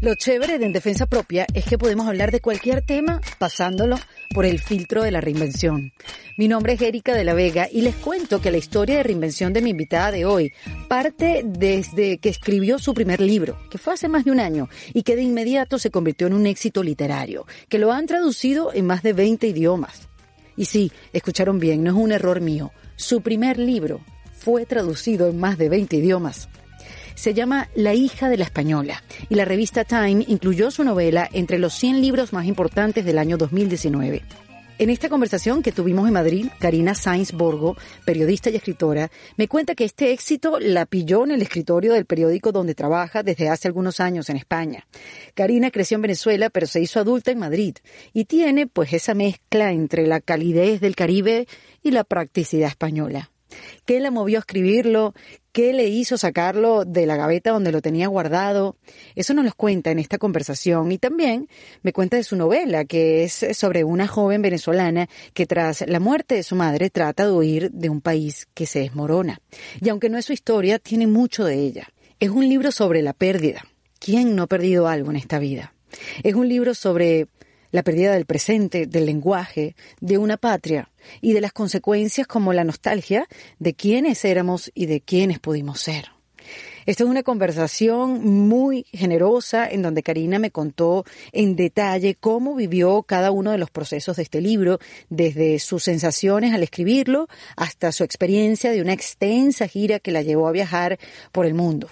Lo chévere de En Defensa Propia es que podemos hablar de cualquier tema pasándolo por el filtro de la reinvención. Mi nombre es Erika de la Vega y les cuento que la historia de reinvención de mi invitada de hoy parte desde que escribió su primer libro, que fue hace más de un año y que de inmediato se convirtió en un éxito literario, que lo han traducido en más de 20 idiomas. Y sí, escucharon bien, no es un error mío. Su primer libro fue traducido en más de 20 idiomas se llama La hija de la española y la revista Time incluyó su novela entre los 100 libros más importantes del año 2019. En esta conversación que tuvimos en Madrid, Karina Sainz Borgo, periodista y escritora, me cuenta que este éxito la pilló en el escritorio del periódico donde trabaja desde hace algunos años en España. Karina creció en Venezuela, pero se hizo adulta en Madrid y tiene pues esa mezcla entre la calidez del Caribe y la practicidad española. ¿Qué la movió a escribirlo? ¿Qué le hizo sacarlo de la gaveta donde lo tenía guardado? Eso nos lo cuenta en esta conversación y también me cuenta de su novela, que es sobre una joven venezolana que tras la muerte de su madre trata de huir de un país que se desmorona. Y aunque no es su historia, tiene mucho de ella. Es un libro sobre la pérdida. ¿Quién no ha perdido algo en esta vida? Es un libro sobre la pérdida del presente, del lenguaje, de una patria y de las consecuencias como la nostalgia de quiénes éramos y de quiénes pudimos ser. Esta es una conversación muy generosa en donde Karina me contó en detalle cómo vivió cada uno de los procesos de este libro, desde sus sensaciones al escribirlo hasta su experiencia de una extensa gira que la llevó a viajar por el mundo.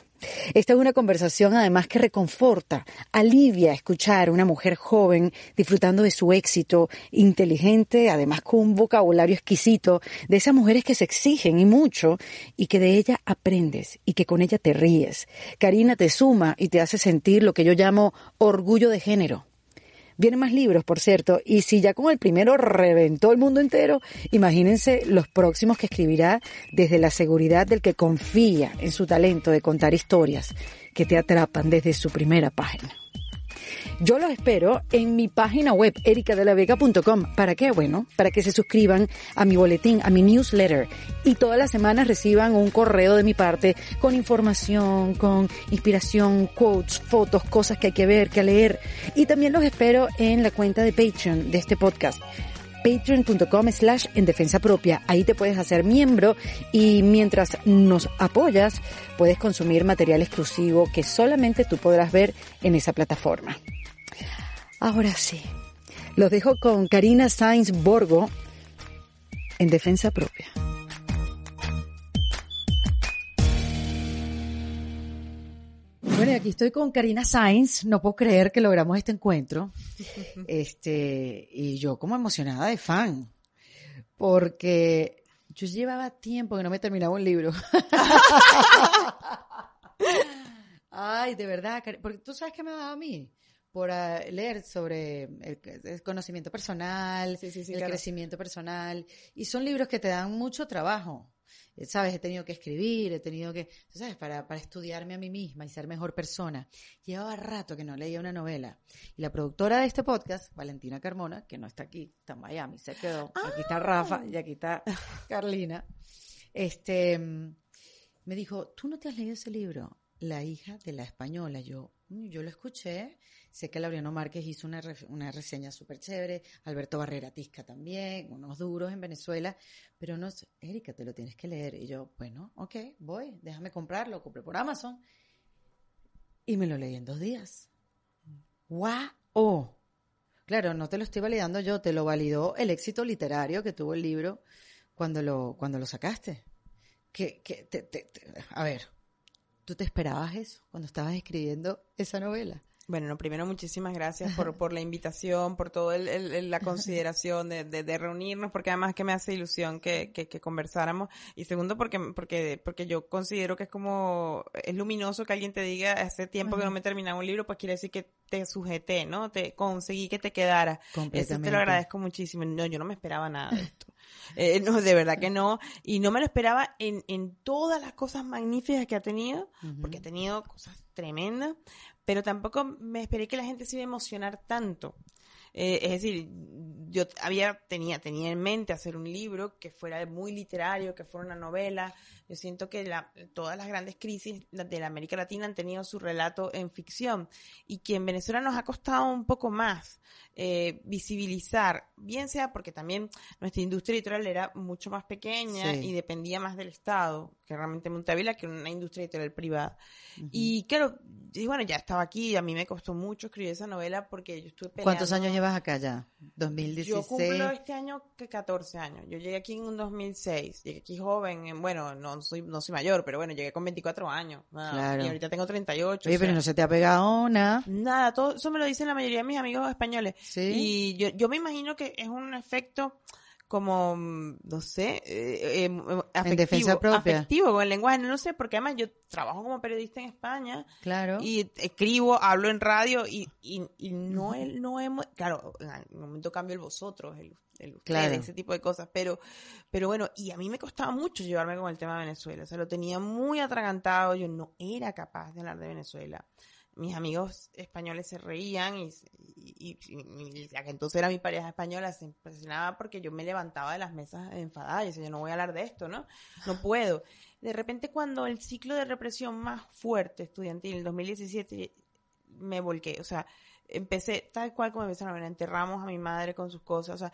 Esta es una conversación además que reconforta, alivia escuchar a una mujer joven disfrutando de su éxito, inteligente, además con un vocabulario exquisito, de esas mujeres que se exigen y mucho y que de ella aprendes y que con ella te ríes. Karina te suma y te hace sentir lo que yo llamo orgullo de género. Vienen más libros, por cierto, y si ya con el primero reventó el mundo entero, imagínense los próximos que escribirá desde la seguridad del que confía en su talento de contar historias que te atrapan desde su primera página. Yo los espero en mi página web, ericadelavega.com. ¿Para qué? Bueno, para que se suscriban a mi boletín, a mi newsletter y todas las semanas reciban un correo de mi parte con información, con inspiración, quotes, fotos, cosas que hay que ver, que leer. Y también los espero en la cuenta de Patreon de este podcast patreon.com slash en defensa propia. Ahí te puedes hacer miembro y mientras nos apoyas puedes consumir material exclusivo que solamente tú podrás ver en esa plataforma. Ahora sí, los dejo con Karina Sainz Borgo en defensa propia. Bueno, y aquí estoy con Karina Sainz. No puedo creer que logramos este encuentro. Este, y yo como emocionada de fan. Porque yo llevaba tiempo que no me terminaba un libro. Ay, de verdad, porque tú sabes qué me ha dado a mí por ah, leer sobre el, conocimiento personal, el crecimiento personal, y son libros que te dan mucho trabajo. Eh, ¿Sabes? He tenido que escribir, he tenido que, ¿sabes? Para, para estudiarme a mí misma y ser mejor persona. Llevaba rato que no leía una novela. Y la productora de este podcast, Valentina Carmona, que no está aquí, está en Miami, se quedó. Aquí está Rafa y aquí está Carlina. Este, me dijo, ¿tú no te has leído ese libro? La hija de la española. Yo, mm, yo lo escuché Sé que Laureano Márquez hizo una, una reseña súper chévere, Alberto Barrera Tisca también, unos duros en Venezuela, pero no Erika, te lo tienes que leer. Y yo, bueno, ok, voy, déjame comprarlo, compré por Amazon. Y me lo leí en dos días. ¡Wow! Claro, no te lo estoy validando yo, te lo validó el éxito literario que tuvo el libro cuando lo, cuando lo sacaste. Que, que a ver, ¿tú te esperabas eso cuando estabas escribiendo esa novela? Bueno, no, primero muchísimas gracias por, por la invitación, por toda el, la consideración de, de, reunirnos, porque además que me hace ilusión que, que, que, conversáramos. Y segundo, porque, porque, porque yo considero que es como, es luminoso que alguien te diga, hace tiempo que no me he terminado un libro, pues quiere decir que te sujeté, ¿no? Te conseguí que te quedara. Eso te lo agradezco muchísimo. No, yo no me esperaba nada de esto. Eh, no, de verdad que no. Y no me lo esperaba en, en todas las cosas magníficas que ha tenido, porque ha tenido cosas tremendas, pero tampoco me esperé que la gente se iba a emocionar tanto. Eh, es decir, yo había, tenía, tenía en mente hacer un libro que fuera muy literario, que fuera una novela. Yo siento que la, todas las grandes crisis de la América Latina han tenido su relato en ficción y que en Venezuela nos ha costado un poco más eh, visibilizar, bien sea porque también nuestra industria editorial era mucho más pequeña y dependía más del Estado, que realmente Montavila, que una industria editorial privada. Y claro, y bueno, ya estaba aquí y a mí me costó mucho escribir esa novela porque yo estuve peleando. ¿Cuántos años llevas acá ya? 2016. Yo cumplo este año que 14 años. Yo llegué aquí en un 2006. Llegué aquí joven, bueno, no soy no soy mayor, pero bueno, llegué con 24 años. claro. Y ahorita tengo 38. Oye, pero no se te ha pegado nada. Nada, todo eso me lo dicen la mayoría de mis amigos españoles. Sí. Y yo, yo me imagino que es un efecto como, mm, no sé, eh, eh, afectivo, en defensa propia. afectivo con el lenguaje, no sé, porque además yo trabajo como periodista en España. Claro. Y escribo, hablo en radio y, y, y no, es, no es, claro, en un momento cambio el vosotros, el, el claro. ese tipo de cosas, pero, pero bueno, y a mí me costaba mucho llevarme con el tema de Venezuela, o sea, lo tenía muy atragantado, yo no era capaz de hablar de Venezuela mis amigos españoles se reían y, y, que entonces era mi pareja española se impresionaba porque yo me levantaba de las mesas enfadada y decía, yo no voy a hablar de esto, ¿no? No puedo. De repente cuando el ciclo de represión más fuerte estudiantil, en 2017, me volqué, o sea, empecé tal cual como empezaron a ver, enterramos a mi madre con sus cosas, o sea,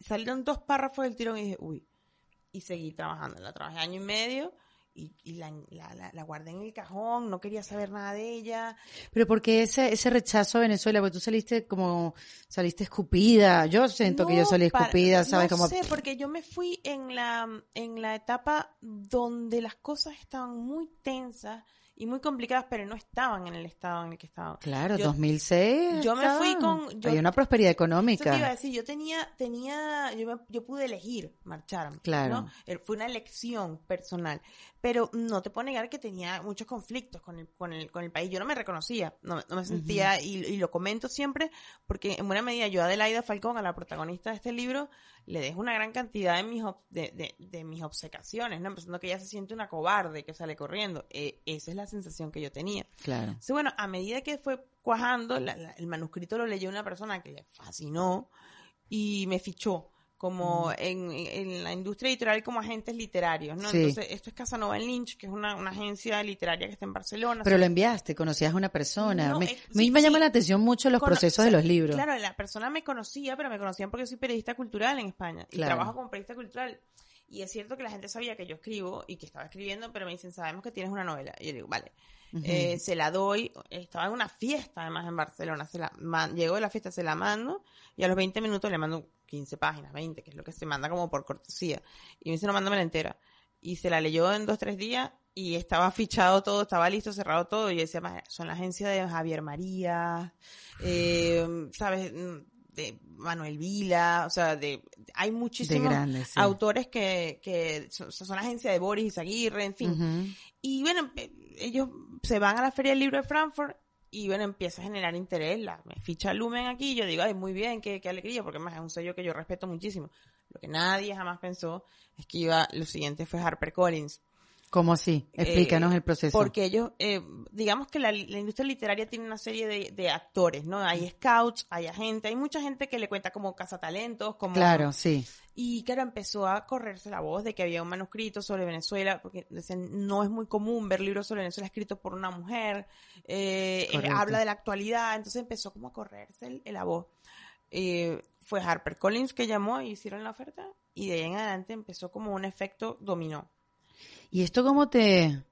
salieron dos párrafos del tirón y dije, uy, y seguí trabajando, la trabajé año y medio, y, y la, la, la, guardé en el cajón, no quería saber nada de ella. Pero porque ese, ese rechazo a Venezuela, porque tú saliste como, saliste escupida, yo siento que yo salí escupida, ¿sabes? No sé, porque yo me fui en la, en la etapa donde las cosas estaban muy tensas, y muy complicadas, pero no estaban en el estado en el que estaban. Claro, 2006. Yo me fui con... Hay una prosperidad económica. Eso iba a decir, yo tenía, tenía, yo, yo pude elegir marchar. Claro. Eh, fue una elección personal. Pero no te puedo negar que tenía muchos conflictos con el, con el, con el país. Yo no me reconocía, no, no me sentía, y, y, lo comento siempre, porque en buena medida yo, Adelaida Falcón, a la protagonista de este libro, le dejo una gran cantidad de mis, de, de, de mis obsecaciones, ¿no? Empezando que ella se siente una cobarde que sale corriendo. Eh, esa es la sensación que yo tenía. Claro. Entonces, bueno, a medida que fue cuajando, el manuscrito lo leyó una persona que le fascinó y me fichó como en, en, la industria editorial como agentes literarios, ¿no? Entonces, esto es Casanova Lynch, que es una, una, agencia literaria que está en Barcelona. Pero lo enviaste, conocías a una persona. me, me llama la atención mucho los procesos de los libros. Claro, la persona me conocía, pero me conocían porque soy periodista cultural en España. Y trabajo como periodista cultural. Y es cierto que la gente sabía que yo escribo y que estaba escribiendo, pero me dicen, sabemos que tienes una novela. Y yo digo, vale. eh, se la doy, estaba en una fiesta además en Barcelona, se la llegó de la fiesta, se la mando y a los 20 minutos le mando 15 páginas, 20, que es lo que se manda como por cortesía. Y me dice, no, mándame la entera. Y se la leyó en dos, tres días y estaba fichado todo, estaba listo, cerrado todo. Y yo decía, son la agencia de Javier María, eh, ¿sabes? de Manuel Vila, o sea, de hay muchísimos autores que, que son, son, la agencia de Boris Izaguirre, en fin. Y bueno, ellos se van a la Feria del Libro de Frankfurt y bueno, empieza a generar interés, la, me ficha Lumen aquí yo digo, ay, muy bien, qué, qué alegría, porque más es un sello que yo respeto muchísimo. Lo que nadie jamás pensó es que iba, lo siguiente fue Harper Collins. ¿Cómo así? Explícanos eh, el proceso. Porque ellos, eh, digamos que la, la, industria literaria tiene una serie de, de, actores, ¿no? Hay scouts, hay agentes, hay mucha gente que le cuenta como cazatalentos, como... Claro, sí. Y claro, empezó a correrse la voz de que había un manuscrito sobre Venezuela, porque no es muy común ver libros sobre Venezuela escritos por una mujer, eh, habla de la actualidad, entonces empezó como a correrse el, la voz. Eh, fue Harper Collins que llamó y hicieron la oferta, y de ahí en adelante empezó como un efecto dominó ¿Y esto cómo te,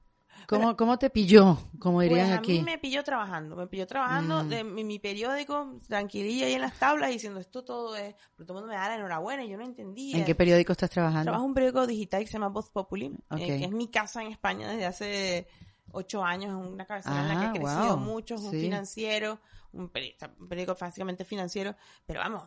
cómo, cómo te pilló, como pues dirían aquí? A mí me pilló trabajando, me pilló trabajando mm. de mi, periódico, tranquililla ahí en las tablas, diciendo esto todo es, pero todo el mundo me da la enhorabuena y yo no entendía. ¿En qué periódico estás trabajando? Trabajo en un periódico digital que se llama Voz Populi, eh, que es mi casa en España desde hace ocho años, una cabecera en la que he ah, crecido mucho, un financiero, un periódico, un periódico básicamente financiero, pero vamos,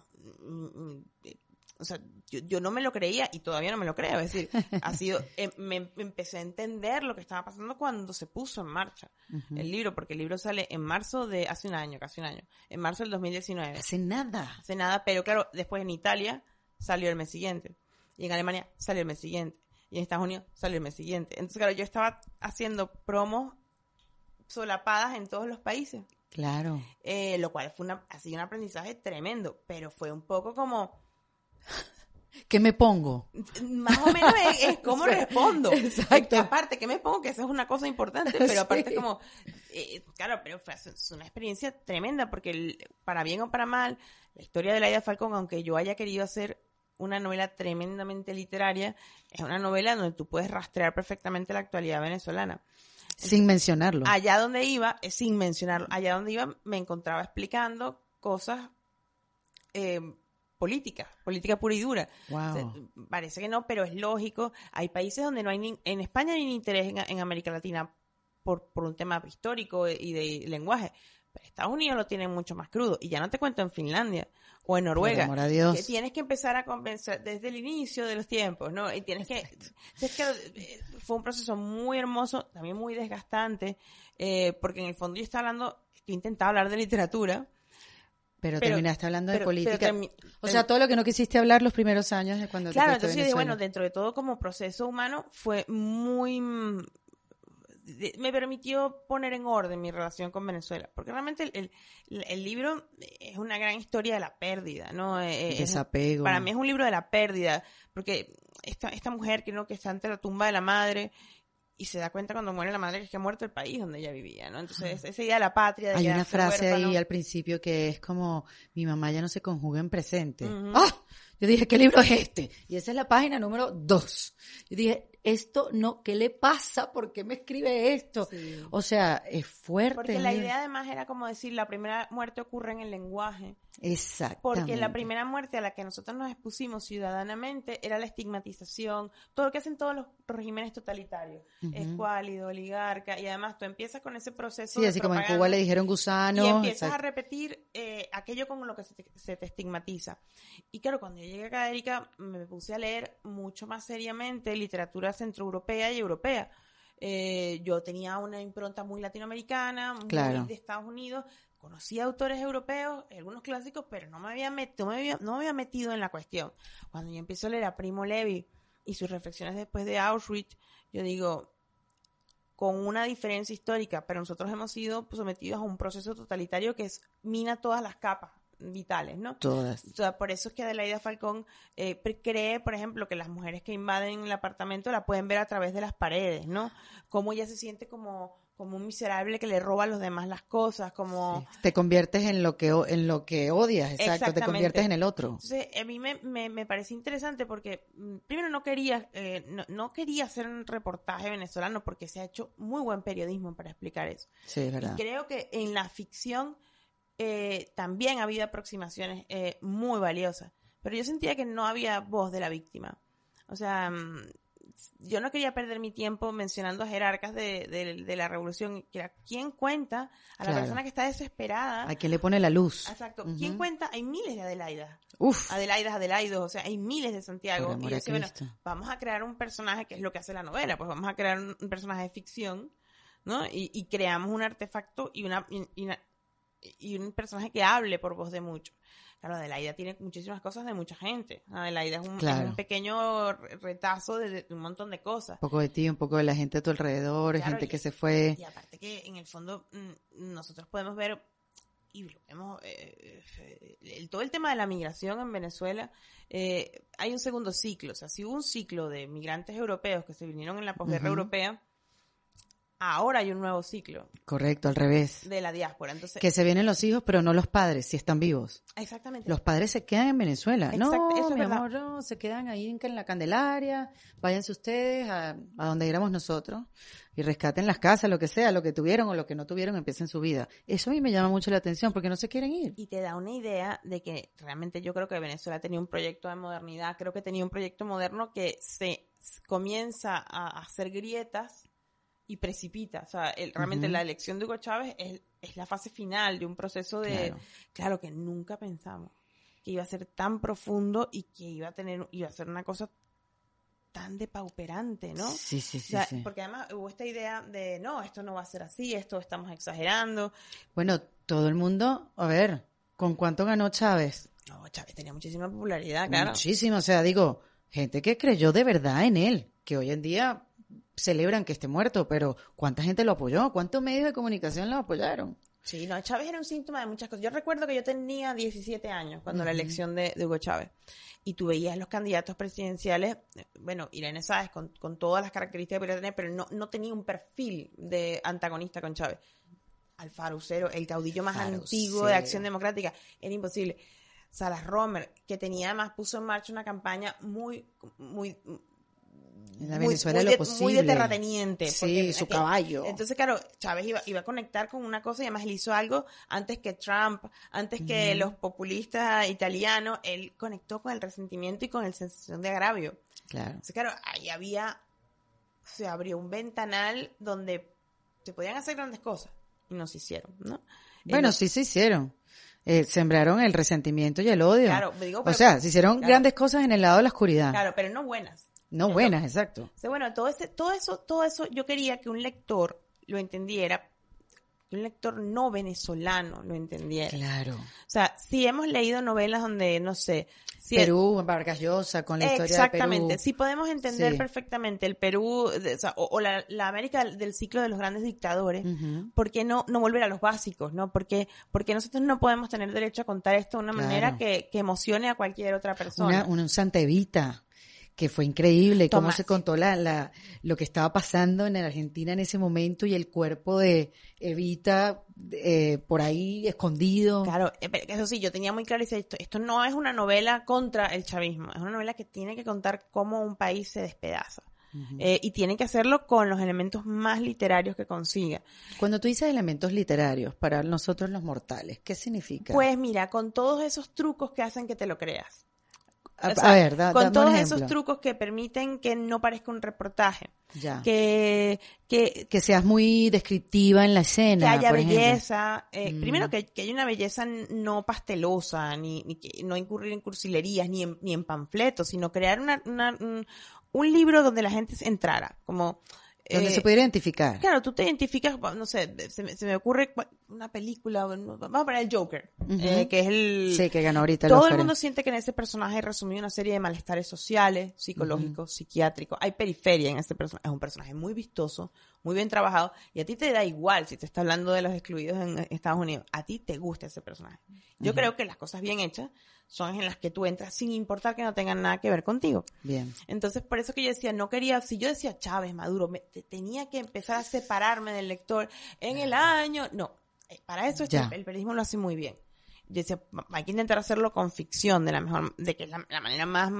o sea, yo, yo, no me lo creía y todavía no me lo creo. Es decir, ha sido, eh, me, empecé a entender lo que estaba pasando cuando se puso en marcha el libro, porque el libro sale en marzo de, hace un año, casi un año, en marzo del 2019. Hace nada. Hace nada, pero claro, después en Italia salió el mes siguiente. Y en Alemania salió el mes siguiente. Y en Estados Unidos salió el mes siguiente. Entonces, claro, yo estaba haciendo promos solapadas en todos los países. Claro. Eh, lo cual fue una, ha sido un aprendizaje tremendo, pero fue un poco como, ¿Qué me pongo? más o menos es, es cómo respondo. exacto. Que aparte, que me pongo? Que eso es una cosa importante, pero aparte como, eh, claro, pero fue es una experiencia tremenda porque el- para bien o para mal, la historia de Laida Falcón, aunque yo haya querido hacer una novela tremendamente literaria, es una novela donde tú puedes rastrear perfectamente la actualidad venezolana. Sin mencionarlo. Allá donde iba, eh, sin mencionarlo, allá donde iba me encontraba explicando cosas eh, políticas, política pura y dura. Wow. O sea, parece que no, pero es lógico. Hay países donde no hay ni, en España hay interés en, en América Latina por, por un tema histórico y de lenguaje. Pero Estados Unidos lo tienen mucho más crudo. Y ya no te cuento en Finlandia o en Noruega. amor a Dios. Que tienes que empezar a convencer desde el inicio de los tiempos, ¿no? Y tienes que... Es que eh, fue un proceso muy hermoso, también muy desgastante, eh, porque en el fondo yo estaba hablando, yo intentaba hablar de literatura, Pero, pero- terminaste hablando de política. o sea, todo lo que no quisiste hablar los primeros años de cuando te Claro, entonces yo dije, bueno, dentro de todo como proceso humano fue muy... me permitió poner en orden mi relación con Venezuela, porque realmente el, el- el libro es una gran historia de la pérdida, ¿no? Eh, es- Desapego. para mí es un libro de la pérdida, porque esta, esta mujer que no que está ante la tumba de la madre y se da cuenta cuando muere la madre que es que ha muerto el país donde ella vivía, ¿no? Entonces esa idea de la patria, de Hay una frase huérfano. ahí al principio que es como, mi mamá ya no se conjuga en presente. ¡Ah! Yo dije, ¿qué libro es este? Y esa es la página número dos. Yo dije, esto no, ¿qué le pasa? ¿Por qué me escribe esto? Sí. O sea, es fuerte. Porque la idea además era como decir, la primera muerte ocurre en el lenguaje. Exactamente. Porque la primera muerte a la que nosotros nos expusimos ciudadanamente era la estigmatización, todo lo que hacen todos los regímenes totalitarios, Ujú. escuálido, oligarca, y además tú empiezas con ese proceso Sí, de así como en Cuba le dijeron gusano. y empiezas a exacto. repetir eh, aquello con lo que se te, se te estigmatiza. Y claro, cuando yo llegué acá, Erika, me puse a leer mucho más seriamente literatura centroeuropea y europea. Eh, yo tenía una impronta muy latinoamericana, muy Claro. de Estados Unidos. Conocía autores europeos, algunos clásicos, pero no me, había met- no, me había, no me había metido en la cuestión. Cuando yo empiezo a leer a Primo Levi y sus reflexiones después de Auschwitz, yo digo, con una diferencia histórica, pero nosotros hemos sido sometidos a un proceso totalitario que es, mina todas las capas vitales, ¿no? Todas. O sea, por eso es que Adelaida Falcón eh, cree, por ejemplo, que las mujeres que invaden el apartamento la pueden ver a través de las paredes, ¿no? Cómo ella se siente como, como un miserable que le roba a los demás las cosas, como... Sí. Te conviertes en lo que en lo que odias, exacto, te conviertes en el otro. Entonces, a mí me, me, me parece interesante porque, mm, primero, no quería, eh, no, no quería hacer un reportaje venezolano porque se ha hecho muy buen periodismo para explicar eso. Sí, es Y verdad. creo que en la ficción eh, también ha habido aproximaciones eh, muy valiosas, pero yo sentía que no había voz de la víctima. O sea, mm, yo no quería perder mi tiempo mencionando a jerarcas de, de- de la revolución. ¿Quién cuenta a la Claro. persona que está desesperada? ¿A quién le pone la luz? Exacto. ¿Quién cuenta? Hay miles de Adelaidas. Uf. Adelaidas, Adelaidos, o sea, hay miles de Santiago. Y yo decía, bueno, vamos a crear un personaje que es lo que hace la novela, pues vamos a crear un, un personaje de ficción, ¿no? Y, y creamos un artefacto y una, y, y una- y un personaje que hable por voz de muchos. Claro, Adelaida tiene muchísimas cosas de mucha gente. Adelaida es un, es un pequeño re- retazo de, de un montón de cosas. Un poco de ti, un poco de la gente a tu alrededor, Claro, gente y- que se fue. Y aparte que en el fondo mm, nosotros podemos ver y lo vemos eh, eh, el- todo el tema de la migración en Venezuela eh, hay un segundo ciclo o sea si hubo un ciclo de migrantes europeos que se vinieron en la posguerra europea ahora hay un nuevo ciclo Correcto, al revés. de la diáspora entonces Que se vienen los hijos, pero no los padres, si están vivos. exactamente Los padres se quedan en Venezuela. Exacto, no, eso es mi amor, no, se quedan ahí en la Candelaria, váyanse ustedes a, a donde éramos nosotros y rescaten las casas, lo que sea, lo que tuvieron o lo que no tuvieron, empiecen su vida. Eso a mí me llama mucho la atención porque no se quieren ir. y te da una idea de que realmente yo creo que Venezuela tenía un proyecto de modernidad, creo que tenía un proyecto moderno que se comienza a hacer grietas y precipita. O sea, el- realmente la elección de Hugo Chávez es, es la fase final de un proceso de, Claro. claro. que nunca pensamos que iba a ser tan profundo y que iba a tener, iba a ser una cosa tan depauperante, ¿no? Sí, sí, O sí, sea, sí. porque además hubo esta idea de, no, esto no va a ser así, esto estamos exagerando. Bueno, todo el mundo, a ver, ¿con cuánto ganó Chávez? No, Chávez tenía muchísima popularidad, claro. Muchísimo, o sea, digo, gente que creyó de verdad en él, que hoy en día celebran que esté muerto, pero ¿cuánta gente lo apoyó? ¿Cuántos medios de comunicación lo apoyaron? Sí, no, Chávez era un síntoma de muchas cosas. Yo recuerdo que yo tenía 17 años cuando la elección de, Hugo Chávez. Y tú veías los candidatos presidenciales, bueno, Irene Sáez con, con todas las características que podía tener, pero no, no tenía un perfil de antagonista con Chávez. Alfaro Cero, el caudillo más antiguo de Acción Democrática, era imposible. Salas Romer, que tenía además puso en marcha una campaña muy, muy muy, de, terrateniente. Sí, su caballo. Entonces, claro, Chávez iba, a conectar con una cosa y además él hizo algo antes que Trump, antes que los populistas italianos, él conectó con el resentimiento y con la sensación de agravio. Claro. Entonces, claro, ahí había, se abrió un ventanal donde se podían hacer grandes cosas y no se hicieron, ¿no? Bueno, sí se hicieron. Eh, sembraron el resentimiento y el odio. Claro, digo, o sea, se hicieron grandes cosas en el lado de la oscuridad. Claro, pero no buenas. No buenas, exacto. bueno, todo, ese, todo, eso, todo eso yo quería que un lector lo entendiera, que un lector no venezolano lo entendiera. Claro. O sea, si hemos leído novelas donde, no sé... Si Perú, Vargas Llosa, con la historia de Perú. Exactamente, si podemos entender perfectamente el Perú, o, la, América del ciclo de los grandes dictadores, ¿por qué no, no volver a los básicos, no? Porque, porque nosotros no podemos tener derecho a contar esto de una manera que, que emocione a cualquier otra persona. Una, un Santa Evita que fue increíble cómo se contó la, la, lo que estaba pasando en Argentina en ese momento y el cuerpo de Evita eh, por ahí escondido. Claro, eh, eso sí, yo tenía muy claro esto, esto no es una novela contra el chavismo, es una novela que tiene que contar cómo un país se despedaza. Eh, y tiene que hacerlo con los elementos más literarios que consiga. Cuando tú dices elementos literarios para nosotros los mortales, ¿qué significa? Pues mira, con todos esos trucos que hacen que te lo creas. A, ver, con todos esos trucos que permiten que no parezca un reportaje. Ya. Que, que, que seas muy descriptiva en la escena. Que haya belleza. Eh, mm. Primero, que, que haya una belleza no pastelosa, ni, ni que no incurrir en cursilerías, ni en, ni en panfletos, sino crear una, una, un, un libro donde la gente entrara. Como, donde se eh, puede identificar. Claro, tú te identificas, no sé, se me, se me ocurre una película, vamos a poner el Joker, eh, que es el... Sí, que ganó ahorita Todo el mundo siente que en ese personaje resumido una serie de malestares sociales, psicológicos, psiquiátricos. Hay periferia en este personaje. Es un personaje muy vistoso, muy bien trabajado, y a ti te da igual si te está hablando de los excluidos en Estados Unidos. A ti te gusta ese personaje. Yo creo que las cosas bien hechas son en las que tú entras sin importar que no tengan nada que ver contigo. Bien. Entonces, por eso que yo decía, no quería, si yo decía Chávez, Maduro, me, tenía que empezar a separarme del lector en el año. No, eh, para eso el, el periodismo lo hace muy bien. Yo decía, hay que intentar hacerlo con ficción, de la mejor, de que es la, manera más,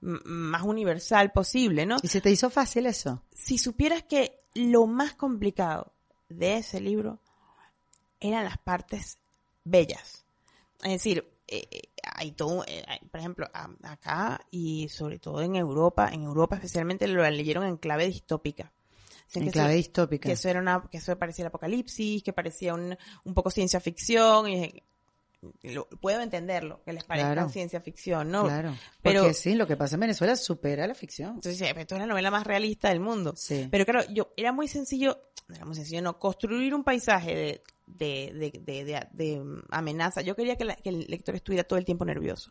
más universal posible, ¿no? ¿Y se te hizo fácil eso? Si supieras que lo más complicado de ese libro eran las partes bellas. Es decir, eh, eh, hay todo, eh, por ejemplo, acá y sobre todo en Europa, en Europa especialmente lo leyeron en clave distópica. en clave distópica. Que eso era una, que eso parecía el apocalipsis, que parecía un, un poco ciencia ficción, y puedo entenderlo, que les parezca ciencia ficción, ¿no? Claro. Pero Porque sí, lo que pasa en Venezuela supera la ficción. Entonces, esto es la novela más realista del mundo. Sí. Pero claro, yo, era muy sencillo, era muy sencillo, no, construir un paisaje de de, de, de, de, amenaza. Yo quería que, el lector estuviera todo el tiempo nervioso,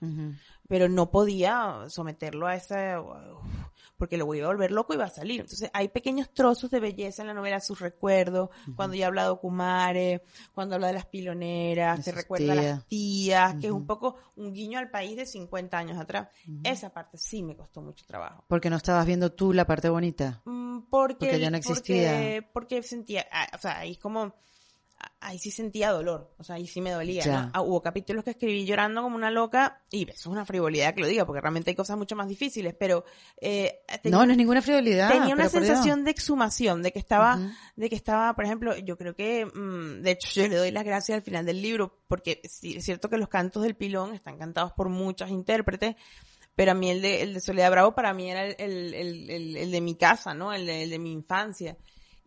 pero no podía someterlo a esa, porque lo voy a volver loco y va a salir. Entonces hay pequeños trozos de belleza en la novela, sus recuerdos, cuando ya habla de Kumare, cuando habla de las piloneras, que recuerda a las tías, que es un poco un guiño al país de 50 años atrás. Esa parte sí me costó mucho trabajo. Porque no estabas viendo tú la parte bonita. Mm, porque, porque ya no existía. Porque, porque sentía, ah, o sea, ahí como ahí sí sentía dolor, o sea, ahí sí me dolía. Ah, hubo capítulos que escribí llorando como una loca, y eso es una frivolidad que lo diga, porque realmente hay cosas mucho más difíciles, pero... Eh, no, no es ninguna frivolidad. Tenía una sensación de exhumación, de que estaba, de que estaba, por ejemplo, yo creo que, mm, de hecho, yo le doy las gracias al final del libro, porque sí, es cierto que los cantos del pilón están cantados por muchas intérpretes, pero a mí el de, el de Soledad Bravo para mí era el, el, el, el de mi casa, ¿no? El de, el de mi infancia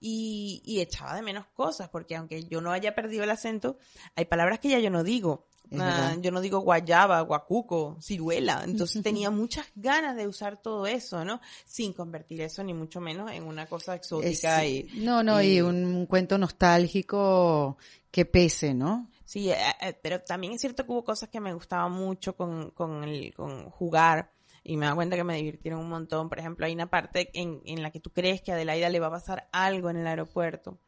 y, y echaba de menos cosas, porque aunque yo no haya perdido el acento, hay palabras que ya yo no digo. Ah, yo no digo guayaba, guacuco, ciruela. Entonces tenía muchas ganas de usar todo eso, ¿no? Sin convertir eso ni mucho menos en una cosa exótica y... No, no, y, un, cuento nostálgico que pese, ¿no? Sí, eh, eh, pero también es cierto que hubo cosas que me gustaban mucho con, con, el, con jugar y me da cuenta que me divirtieron un montón. Por ejemplo, hay una parte en, en la que tú crees que a Adelaida le va a pasar algo en el aeropuerto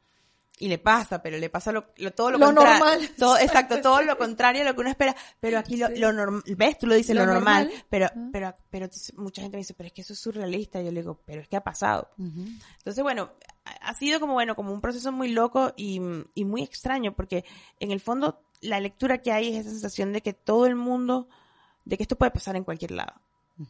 y le pasa, pero le pasa lo, lo- todo lo, Lo contrario. normal. Todo, exacto, todo lo contrario a lo que uno espera. Pero aquí lo, lo normal, ves, tú lo dices, lo, normal, normal. pero, Ah. pero, pero entonces mucha gente me dice, pero es que eso es surrealista. Y yo le digo, pero es que ha pasado. Ujú. Entonces, bueno, ha sido como, bueno, como un proceso muy loco y, y muy extraño, porque en el fondo la lectura que hay es esa sensación de que todo el mundo, de que esto puede pasar en cualquier lado,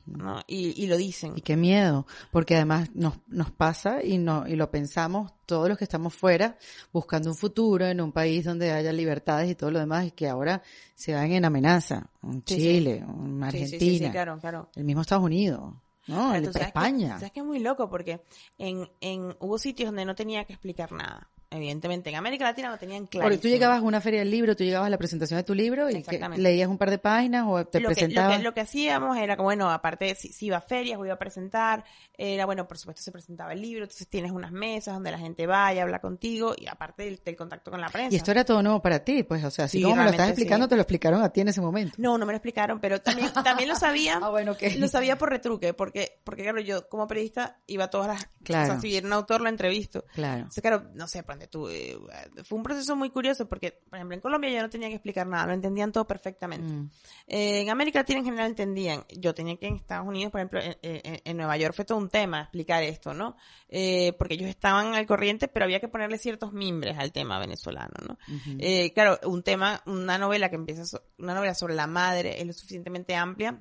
¿no? Y, y lo dicen. Y qué miedo, porque además nos, nos pasa y, no, y lo pensamos todos los que estamos fuera, buscando un futuro en un país donde haya libertades y todo lo demás, y que ahora se van en amenaza. Sí, sí. Chile, Sí, Argentina, claro, claro. el mismo Estados Unidos, ¿no? Tú sabes que- España. sabes que es muy loco porque en, en, hubo sitios donde no tenía que explicar nada. Evidentemente, en América Latina no tenían claro. Porque tú llegabas a una feria del libro, tú llegabas a la presentación de tu libro y que leías un par de páginas o te lo que, lo, presentabas. que, lo que hacíamos era bueno, aparte si, si iba a ferias o iba a presentar, era, bueno, por supuesto se presentaba el libro, entonces tienes unas mesas donde la gente va y habla contigo, y aparte del, del contacto con la prensa. Y esto era todo nuevo para ti, pues, o sea, así Sí, como me lo estás explicando, sí. te lo explicaron a ti en ese momento. No, no me lo explicaron, pero también, también lo sabía. Ah, bueno, ok. Lo sabía por retruque, porque, porque claro, yo como periodista iba a todas las... Claro. O sea, si viene un autor, lo entrevisto. Claro. Entonces, claro, no sé, ponte tú, eh, fue un proceso muy curioso porque, por ejemplo, en Colombia yo no tenía que explicar nada, lo entendían todo perfectamente. Mm. Eh, en América Latina en general entendían. Yo tenía que en Estados Unidos, por ejemplo, en, en- en Nueva York fue todo un tema explicar esto, ¿no? Eh, porque ellos estaban al corriente, pero había que ponerle ciertos mimbres al tema venezolano, ¿no? Eh, claro, un tema, una novela que empieza, so- una novela sobre la madre es lo suficientemente amplia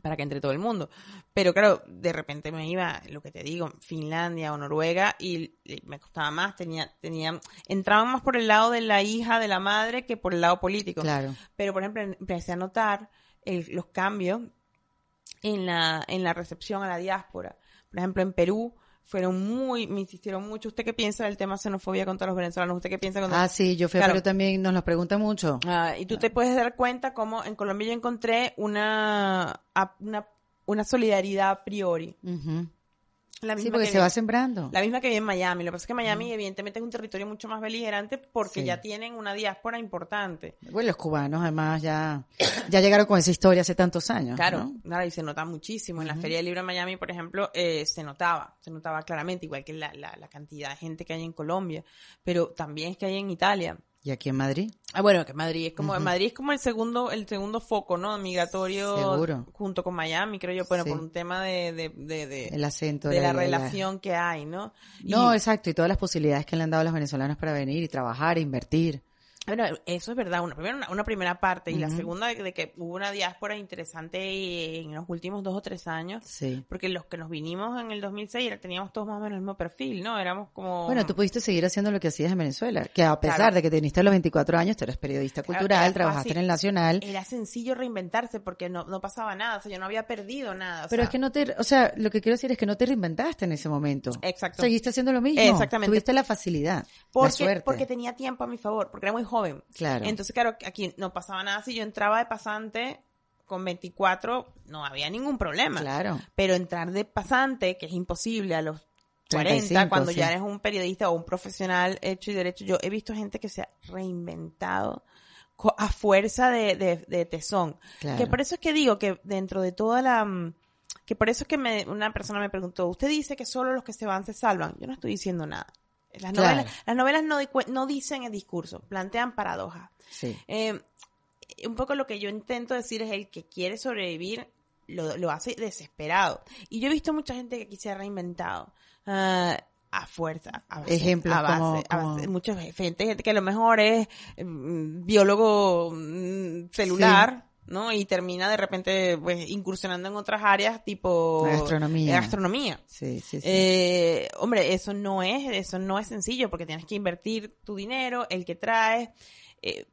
para que entre todo el mundo. Pero claro, de repente me iba, lo que te digo, Finlandia o Noruega y, me costaba más, tenía, tenía, entraban más por el lado de la hija de la madre que por el lado político. Claro. Pero, por ejemplo, empecé a notar el- los cambios en la, en la recepción a la diáspora. Por ejemplo, en Perú fueron muy, me insistieron mucho. ¿Usted qué piensa del tema xenofobia contra los venezolanos? ¿Usted qué piensa cuando... Ah, sí, yo fui Claro. Perú también, nos lo preguntan mucho. Ah, y tú te puedes dar cuenta cómo en Colombia yo encontré una, una, una solidaridad a priori. La Sí, misma porque que se vi- va sembrando. la misma que vi en Miami. Lo que pasa es que Miami, evidentemente, es un territorio mucho más beligerante porque Sí. ya tienen una diáspora importante. Bueno, los cubanos además ya, ya llegaron con esa historia hace tantos años. Claro, ¿no? y se nota muchísimo. En la Feria del Libro de Miami, por ejemplo, eh, se notaba, se notaba claramente, igual que la, la, la cantidad de gente que hay en Colombia, pero también es que hay en Italia. Y aquí en Madrid. Ah, bueno, que Madrid es como, Madrid es como el segundo, el segundo foco, ¿no? Migratorio Seguro. junto con Miami, creo yo, bueno, Sí. por un tema de, de, de, de- El acento. de la relación que hay, ¿no? Y- No, exacto. Y todas las posibilidades que le han dado a los venezolanos para venir y trabajar, e invertir. Bueno, eso es verdad, una primera, una, una primera parte, y la segunda de, de que hubo una diáspora interesante en los últimos dos o tres años, Sí. porque los que nos vinimos en el 2006 era- teníamos todos más o menos el mismo perfil, ¿no? Éramos como... Bueno, tú pudiste seguir haciendo lo que hacías en Venezuela, que a pesar Claro. de que teniste los 24 años, tú eres periodista Claro, cultural, era trabajaste fácil. en el Nacional, Era sencillo reinventarse porque no, no pasaba nada, o sea, yo no había perdido nada. o pero sea, es que no te, o sea, lo que quiero decir es que no te reinventaste en ese momento. Exacto. Seguiste haciendo lo mismo. Exactamente. Tuviste la facilidad, la Porque, suerte. porque tenía tiempo a mi favor, porque era muy joven. Claro. Entonces, claro, aquí no pasaba nada. Si yo entraba de pasante con 24, no había ningún problema. Claro. Pero entrar de pasante, que es imposible a los 40, 35, cuando sí. ya eres un periodista o un profesional hecho y derecho, yo he visto gente que se ha reinventado a fuerza de, de, de tesón. Claro. Que por eso es que digo que dentro de toda la... mm, Que por eso es que me, una persona me preguntó, usted dice que solo los que se van se salvan. Yo no estoy diciendo nada. Las Claro. novelas, las novelas no, dicen el discurso, plantean paradojas. Sí. Eh, un poco lo que yo intento decir es el que quiere sobrevivir lo, lo hace desesperado. Y yo he visto mucha gente que aquí se ha reinventado ah, a fuerza. A base, Ejemplos a base, como- a base- como- mucha gente, gente que a lo mejor es mm, biólogo mm, celular. ¿No? Y termina de repente pues, incursionando en otras áreas tipo La gastronomía. eh, gastronomía. Sí, sí, sí. Eh, hombre, eso no es, eso no es sencillo porque tienes que invertir tu dinero, el que traes. Eh,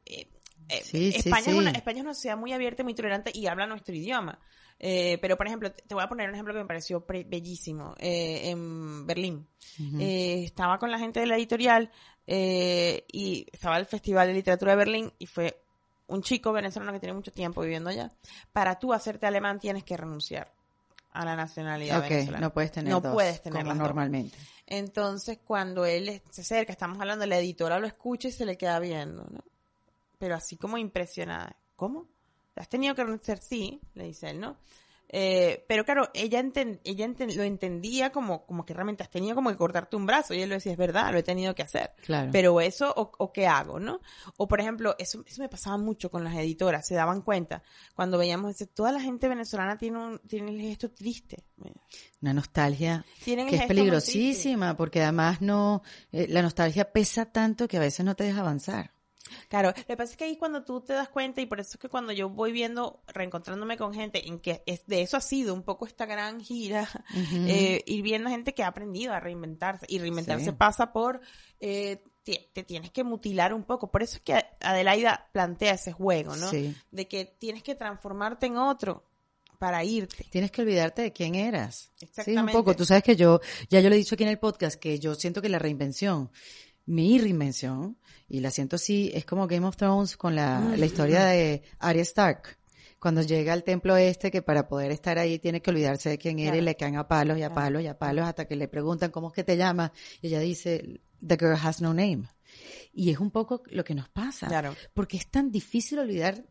Sí, España, sí. Es una, España es una sociedad muy abierta muy tolerante y habla nuestro idioma. Pero, por ejemplo, te voy a poner un ejemplo que me pareció bellísimo. En Berlín. Estaba con la gente de la editorial y estaba el Festival de Literatura de Berlín y fue un chico venezolano que tiene mucho tiempo viviendo allá. Para tú hacerte alemán tienes que renunciar a la nacionalidad venezolana. no puedes tener No dos, puedes tener como las dos. normalmente. Entonces, cuando él se acerca, estamos hablando, la editora lo escucha y se le queda viendo, ¿no? Pero así como impresionada. ¿Cómo? ¿Has tenido que renunciar? Sí, le dice él, ¿no? Eh, pero claro, ella, ella lo entendía como, como que realmente has tenido como que cortarte un brazo. Y él lo decía, es verdad, lo he tenido que hacer. Claro. Pero eso, o, qué hago, ¿no? O por ejemplo, eso, eso me pasaba mucho con las editoras, se daban cuenta. Cuando veíamos, toda la gente venezolana tiene un, tiene el gesto triste. Una nostalgia que es peligrosísima, porque además no, eh, la nostalgia pesa tanto que a veces no te deja avanzar. Claro, lo que pasa es que ahí cuando tú te das cuenta, y por eso es que cuando yo voy viendo, reencontrándome con gente, en que es, de eso ha sido un poco esta gran gira, eh, ir viendo gente que ha aprendido a reinventarse, y reinventarse pasa por, eh, te, tienes que mutilar un poco, por eso es que Adelaida plantea ese juego, ¿no? De que tienes que transformarte en otro, para irte. Tienes que olvidarte de quién eras. Exactamente. Sí, un poco. Tú sabes que yo, ya yo lo he dicho aquí en el podcast, que yo siento que la reinvención mi reinvención, y la siento así, es como Game of Thrones con la, la historia de Arya Stark. Cuando llega al templo este, que para poder estar ahí tiene que olvidarse de quién era y le caen a palos y a palos y a palos hasta que le preguntan cómo es que te llamas. Y ella dice, The girl has no name. Y es un poco lo que nos pasa. Claro. Porque es tan difícil olvidar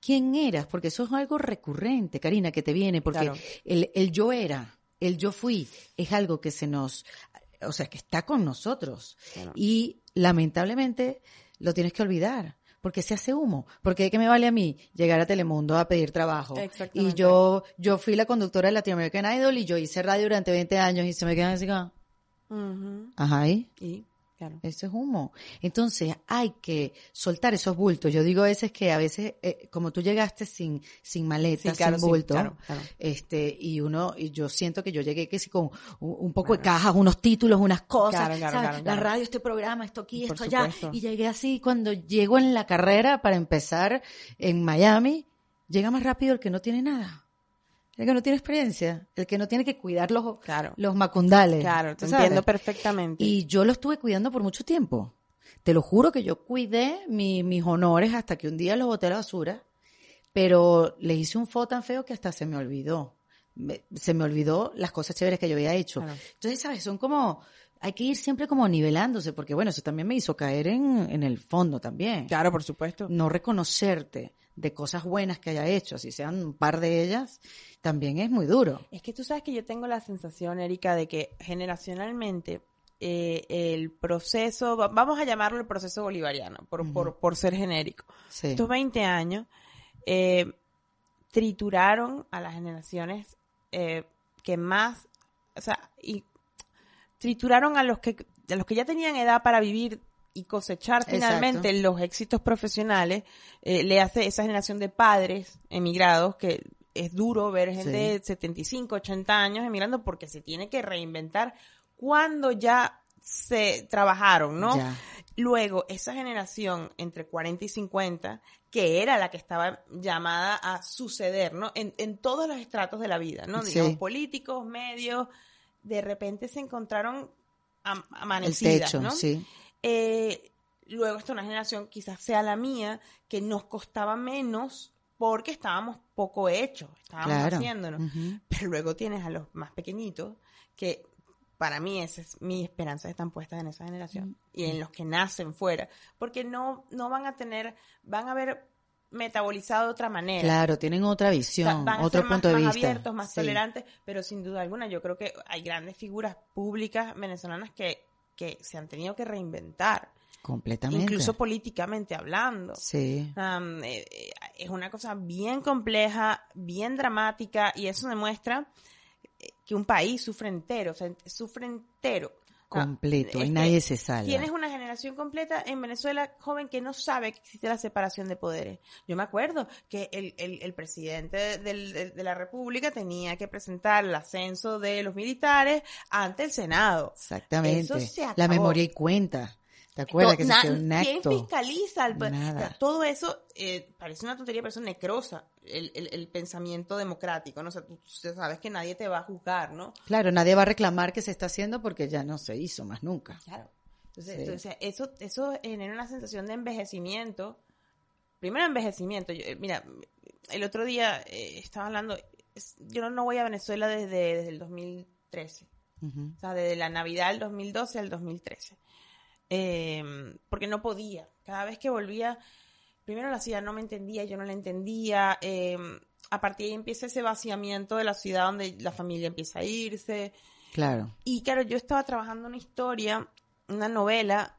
quién eras, porque eso es algo recurrente, Karina, que te viene, porque el, el yo era, el yo fui, es algo que se nos o sea, que está con nosotros. Y lamentablemente lo tienes que olvidar. Porque se hace humo. Porque ¿qué me vale a mí llegar a Telemundo a pedir trabajo? Y yo, yo fui la conductora de Latin American Idol y yo hice radio durante 20 años y se me quedan así como... Ajá, ¿y? Claro. Eso es humo. Entonces hay que soltar esos bultos. Yo digo a veces que a veces, eh, como tú llegaste sin, sin maleta, sin bulto, este, y uno, y yo siento que yo llegué que sí con un, poco de cajas, unos títulos, unas cosas, La radio, este programa, esto aquí, esto allá. Y llegué así cuando llego en la carrera para empezar en Miami, llega más rápido el que no tiene nada. El que no tiene experiencia, el que no tiene que cuidar los, los macundales. Claro, te entiendo perfectamente. Y yo lo estuve cuidando por mucho tiempo. Te lo juro que yo cuidé mis honores hasta que un día los boté a la basura, pero le hice un foto tan feo que hasta se me olvidó. se me olvidó las cosas chéveres que yo había hecho. Entonces, ¿sabes? Son como, hay que ir siempre como nivelándose, porque bueno, eso también me hizo caer en, en el fondo también. Claro, por supuesto. No reconocerte de cosas buenas que haya hecho, así sean un par de ellas, también es muy duro. Es que tú sabes que yo tengo la sensación, Erika, de que generacionalmente eh, el proceso, vamos a llamarlo el proceso bolivariano, por, por, por ser genérico. Estos 20 años eh, trituraron a las generaciones eh, que más, o sea, y trituraron a los que, a los que ya tenían edad para vivir y cosechar finalmente los éxitos profesionales, eh, le hace esa generación de padres emigrados que es duro ver gente de 75, 80 años emigrando porque se tiene que reinventar cuando ya se trabajaron, ¿no? Luego, esa generación entre 40 y 50, que era la que estaba llamada a suceder, ¿no? En, en todos los estratos de la vida, ¿no? Digamos, políticos, medios, de repente se encontraron amanecidas, ¿no? Sí. Eh, luego esta una generación quizás sea la mía, que nos costaba menos porque estábamos poco hechos, estábamos haciéndonos. Pero luego tienes a los más pequeñitos que para mí esa es mi esperanza están puestas en esa generación y en los que nacen fuera, porque no no van a tener van a haber metabolizado de otra manera. Claro, tienen otra visión, otro punto de vista. Más abiertos, más tolerantes, pero sin duda alguna yo creo que hay grandes figuras públicas venezolanas que que se han tenido que reinventar. Completamente. Incluso políticamente hablando. Sí. Eh, eh, es una cosa bien compleja, bien dramática, y eso demuestra eh, que un país sufre entero, o sea, sufre entero completo y nadie se sale. Tienes una generación completa en Venezuela joven que no sabe que existe la separación de poderes. Yo me acuerdo que el, el, presidente de la República tenía que presentar el ascenso de los militares ante el Senado. Exactamente. La memoria y cuenta. ¿Te acuerdas que se un ¿Quién fiscaliza? todo eso eh, parece una tontería, pero eso necrosa el, el, pensamiento democrático, ¿no? O sea, tú, sabes que nadie te va a juzgar, ¿no? Claro, nadie va a reclamar que se está haciendo porque ya no se hizo más nunca. Claro. Entonces, eso, eso genera una sensación de envejecimiento. Primero envejecimiento. Eh, mira, el otro día eh, estaba hablando, yo no, voy a Venezuela desde, desde el 2013. O sea, desde la Navidad del 2012 al 2013 eh, porque no podía. Cada vez que volvía, primero la ciudad no me entendía, yo no la entendía. Eh, a partir de ahí empieza ese vaciamiento de la ciudad donde la familia empieza a irse. Claro. Y claro, yo estaba trabajando una historia, una novela,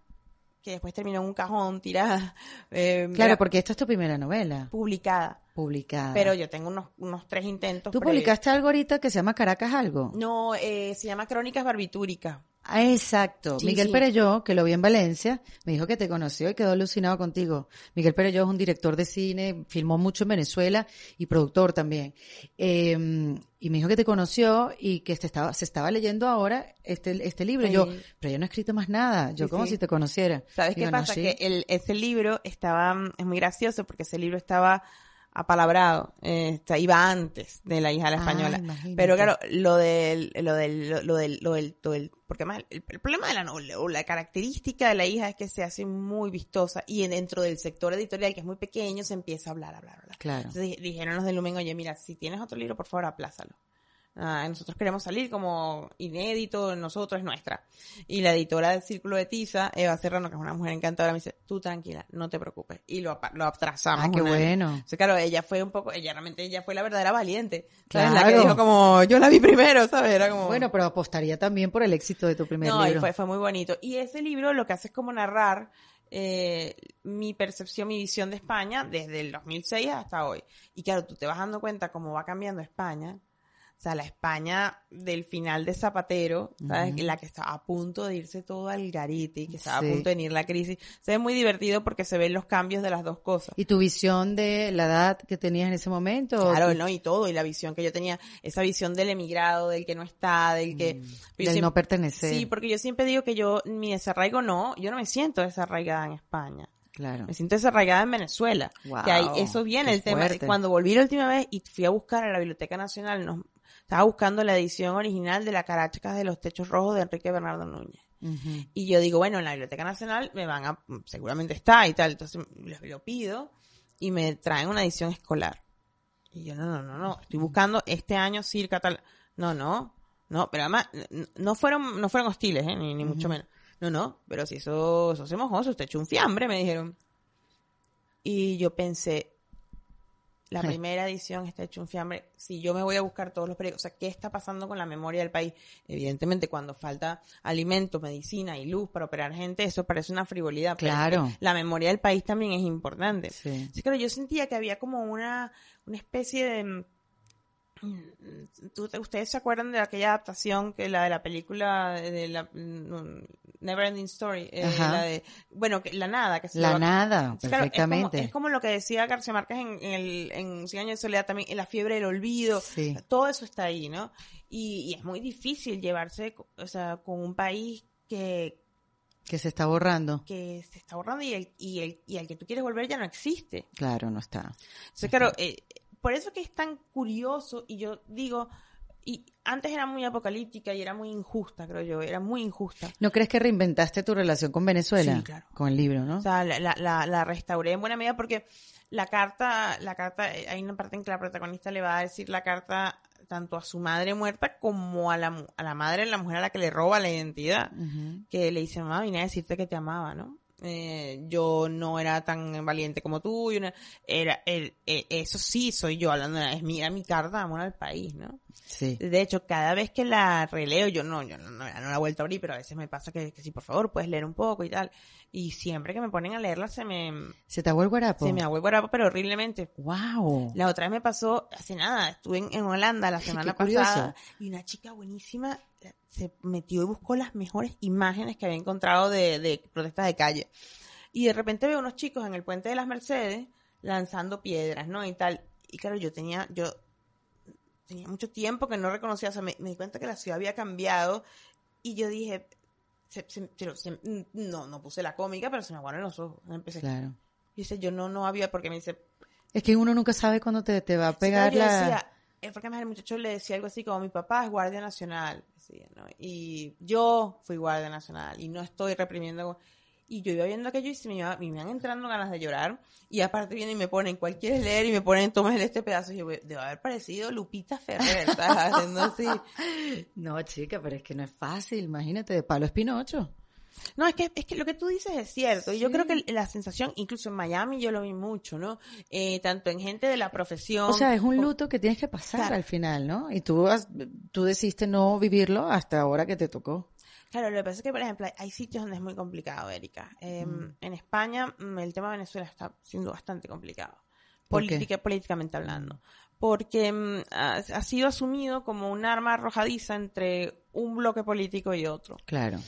que después terminó en un cajón tirada. eh, Claro, porque esta es tu primera novela publicada. publicada. Pero yo tengo unos, unos tres intentos. Tú previos. publicaste algo ahorita que se llama Caracas Algo. No, eh, se llama Crónicas Barbitúricas. Ah, exacto. Sí, Miguel sí. Perelló, que lo vi en Valencia, me dijo que te conoció y quedó alucinado contigo. Miguel Perelló es un director de cine, filmó mucho en Venezuela y productor también. Eh, y me dijo que te conoció y que se estaba, se estaba leyendo ahora este, este libro. Y Yo, Sí. pero yo no he escrito más nada. Yo Sí, como sí. si te conociera. ¿Sabes Digo, qué "No, pasa? sí". Que el, ese libro estaba, es muy gracioso porque ese libro estaba apalabrado, eh, iba antes de la hija de la Ah, española. Pero claro, lo del, lo del, lo, del, lo del, lo del- porque además el, el problema de la novela, o la característica de la hija es que se hace muy vistosa y en- dentro del sector editorial que es muy pequeño se empieza a hablar, hablar, hablar. Claro. Entonces di- dijeron los de Lumen, oye, mira, si tienes otro libro, por favor, aplázalo. Ah, nosotros queremos salir como inédito, nosotros es nuestra. Y la editora del Círculo de Tiza, Eva Serrano, que es una mujer encantadora, me dice, tú tranquila, no te preocupes. Y lo, lo atrasamos. Ah, qué bueno. Entonces, claro, ella fue un poco, ella realmente, ella fue la verdadera valiente. ¿sabes? La que Claro. dijo como, yo la vi primero, ¿sabes? Era como... Bueno, pero apostaría también por el éxito de tu primer no, y libro. fue, fue muy bonito. Y ese libro lo que hace es como narrar eh, mi percepción, mi visión de España desde el 2006 hasta hoy. Y claro, tú te vas dando cuenta cómo va cambiando España. O sea, la España del final de Zapatero, ¿sabes? La que estaba a punto de irse todo al garete y que estaba Sí. a punto de venir la crisis. Se ve muy divertido porque se ven los cambios de las dos cosas. ¿Y tu visión de la edad que tenías en ese momento? ¿O Claro, ¿no? Y todo, y la visión que yo tenía, esa visión del emigrado, del que no está, del que... Mm, del siempre- no pertenecer. Sí, porque yo siempre digo que yo, mi desarraigo no, yo no me siento desarraigada en España. Claro. Me siento desarraigada en Venezuela. Guau, que ahí, eso viene el tema. fuerte. Cuando volví la última vez y fui a buscar a la Biblioteca Nacional, nos, estaba buscando la edición original de la Carachas de los Techos Rojos de Enrique Bernardo Núñez. Y yo digo, bueno, en la Biblioteca Nacional me van a, seguramente está y tal. Entonces lo, lo pido y me traen una edición escolar. Y yo, no, no, no, no, estoy buscando este año circa tal. No, no, no, pero además, no fueron, no fueron hostiles, ¿eh? ni, ni mucho menos. No, no, pero si eso, eso se mojó, te echó un fiambre, me dijeron. Y yo pensé, la primera edición está hecho un fiambre. Si yo me voy a buscar todos los periódicos, o sea, ¿qué está pasando con la memoria del país? Evidentemente, cuando falta alimento, medicina y luz para operar gente, eso parece una frivolidad. pero Claro. La memoria del país también es importante. Sí. Yo sentía que había como una, una especie de... mm, ¿tú- ¿Ustedes se acuerdan de aquella adaptación que la de la película de, la mm, Neverending Story? Eh, la de, bueno, que, la nada, que se La nada, Claro, es como- perfectamente. Es como, lo que decía García Márquez en, en, el, en Cien años de soledad también, en la fiebre del olvido. Sí. Todo eso está ahí, ¿no? Y, y es muy difícil llevarse, o sea, con un país que, Que se está borrando. que se está borrando y el, y el, y al que tú quieres volver ya no existe. Claro, no está. Entonces, claro, eh, por eso que es tan curioso y yo digo, y antes era muy apocalíptica y era muy injusta, creo yo, era muy injusta. ¿No crees que reinventaste tu relación con Venezuela? Sí, claro. Con el libro, ¿no? O sea, la, la, la, restauré en buena medida porque la carta, la carta, eh, hay una parte en que la protagonista le va a decir la carta tanto a su madre muerta como a la, a la madre de la mujer a la que le roba la identidad. Que le dice, mamá, vine a decirte que te amaba, ¿no? Eh, yo no era tan valiente como tú, yo no- era, el- eso sí soy yo hablando, es mi, era mi carta de amor al país, ¿no? Sí. De hecho, cada vez que la releo, yo no, yo no, no, no la he vuelto a abrir, pero a veces me pasa que, que sí, por favor, puedes leer un poco y tal. Y siempre que me ponen a leerla se me, ¿Se te el guarapo? se me hago el guarapo, pero horriblemente. ¡Wow! La otra vez me pasó, hace nada, estuve en, en Holanda la semana pasada y una chica buenísima se metió y buscó las mejores imágenes que había encontrado de, de protestas de calle. Y de repente veo unos chicos en el puente de las Mercedes lanzando piedras, ¿no? Y tal. Y claro, yo tenía, yo tenía mucho tiempo que no reconocía, o sea, me, me di cuenta que la ciudad había cambiado y yo dije, se- se- pero se- no, no puse la cómica, pero se me aguaron los ojos. Empecé. Claro. Y dice, yo no, no había, porque me dice, Es que uno nunca sabe cuándo te, te va a pegar la... decía, porque el muchacho le decía algo así como mi papá es guardia nacional, decía. Y yo fui guardia nacional y no estoy reprimiendo. Y yo iba viendo aquello y se me, iba- me iban entrando ganas de llorar. Y aparte vienen y me ponen, ¿cuál quieres leer? Y me ponen, tomes este pedazo. Y yo, debe haber parecido Lupita Ferrer, ¿sabes? Haciendo así. No, chica, pero es que no es fácil. Imagínate, de palo es Pinocho. No, es que, es que lo que tú dices es cierto. Y yo creo que la sensación, incluso en Miami yo lo vi mucho, ¿no? Eh, tanto en gente de la profesión. O sea, es un luto que tienes que pasar al final, ¿no? Y tú, has, tú decidiste no vivirlo hasta ahora que te tocó. Claro, lo que pasa es que, por ejemplo, hay sitios donde es muy complicado, Erika. Em, mm. En España, mm, el tema de Venezuela está siendo bastante complicado. Política, políticamente hablando. Porque mm, ha, sido asumido como un arma arrojadiza entre un bloque político y otro. Claro.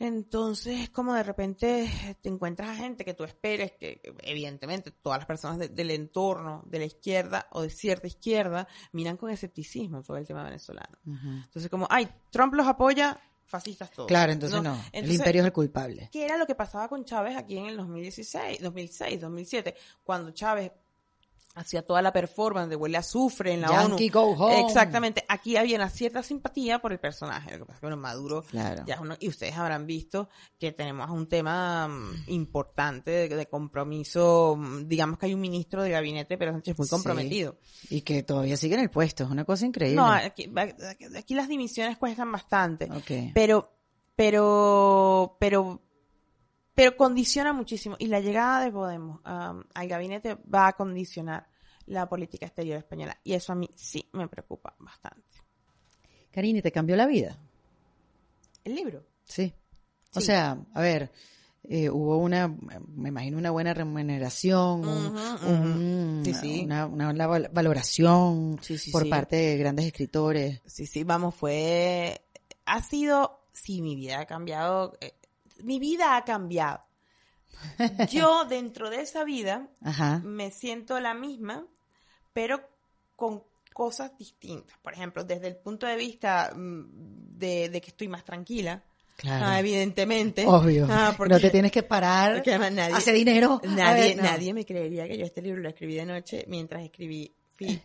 Entonces, como de repente te encuentras a gente que tú esperes que, evidentemente, todas las personas del entorno de la izquierda o de cierta izquierda miran con escepticismo sobre el tema venezolano. Entonces, como, ay, Trump los apoya, fascistas todos. Claro, entonces no. el imperio es el culpable. ¿Qué era lo que pasaba con Chávez aquí en el 2016, 2006, 2007? Cuando Chávez hacía toda la performance de huele a azufre en la Yankee Go home. Exactamente. Aquí había una cierta simpatía por el personaje. Lo que pasa es que bueno, Maduro ya es uno, y ustedes habrán visto que tenemos un tema mm, importante de, compromiso. Mm, digamos que hay un ministro de gabinete, pero Sánchez muy comprometido. Y que todavía sigue en el puesto. Es una cosa increíble. No, aquí, aquí las dimisiones cuestan bastante. Pero, pero, pero pero condiciona muchísimo. Y la llegada de Podemos al gabinete va a condicionar la política exterior española. Y eso a mí sí me preocupa bastante. Karine, ¿te cambió la vida? ¿El libro? Sí. O sea, a ver, eh, hubo una, me imagino una buena remuneración, una, valoración por parte de grandes escritores. Sí, sí, vamos, fue, ha sido, sí, mi vida ha cambiado eh, mi vida ha cambiado. Yo dentro de esa vida me siento la misma, pero con cosas distintas. Por ejemplo, desde el punto de vista mm, de, que estoy más tranquila. Claro. Ah, evidentemente. Obvio. Ah, porque, no te tienes que parar. Nadie, hace dinero. Nadie, nadie me creería que yo este libro lo escribí de noche mientras escribí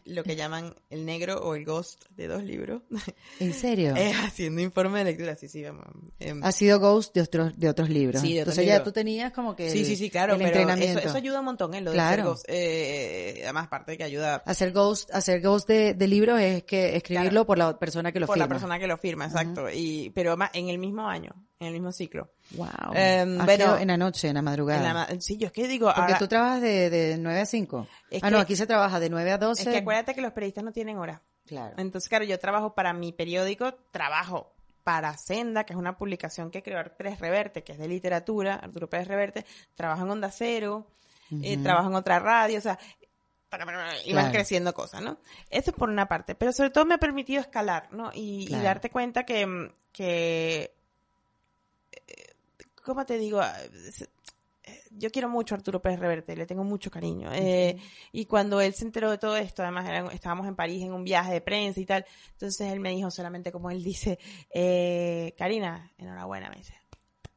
lo que llaman el negro o el ghost de dos libros. ¿En serio? Es haciendo informe de lectura, sí, sí, vamos. Em, ha sido ghost de otros, de otros libros. Sí, de otros Entonces ya tú tenías como que. Sí, sí, sí, claro, pero eso, ayuda un montón, ¿eh? Lo de claro. ghost. Eh, además, parte de que ayuda. Hacer ghost, hacer ghost de, de libros es que escribirlo por la persona que lo firma. Por la persona que lo firma, exacto. y, pero además, en el mismo año, en el mismo ciclo. Wow. Um, en la noche, en la madrugada. sí, yo es que digo. Porque tú trabajas de, de 9 a 5. ah, no, aquí se trabaja de 9 a 12. Es que acuérdate que los periodistas no tienen hora. Claro. Entonces, claro, yo trabajo para mi periódico, trabajo para Senda, que es una publicación que creó Pérez Reverte, que es de literatura, Arturo Pérez Reverte, trabajo en Onda Cero, eh, trabajo en otra radio, o sea, y van creciendo cosas, ¿no? Eso por una parte, pero sobre todo me ha permitido escalar, ¿no? Y, y darte cuenta que, que ¿cómo te digo? Ah, eh, yo quiero mucho a Arturo Pérez Reverte, le tengo mucho cariño. Eh, y cuando él se enteró de todo esto, además estábamos en París en un viaje de prensa y tal, entonces él me dijo solamente como él dice, eh, Karina, enhorabuena, me dice.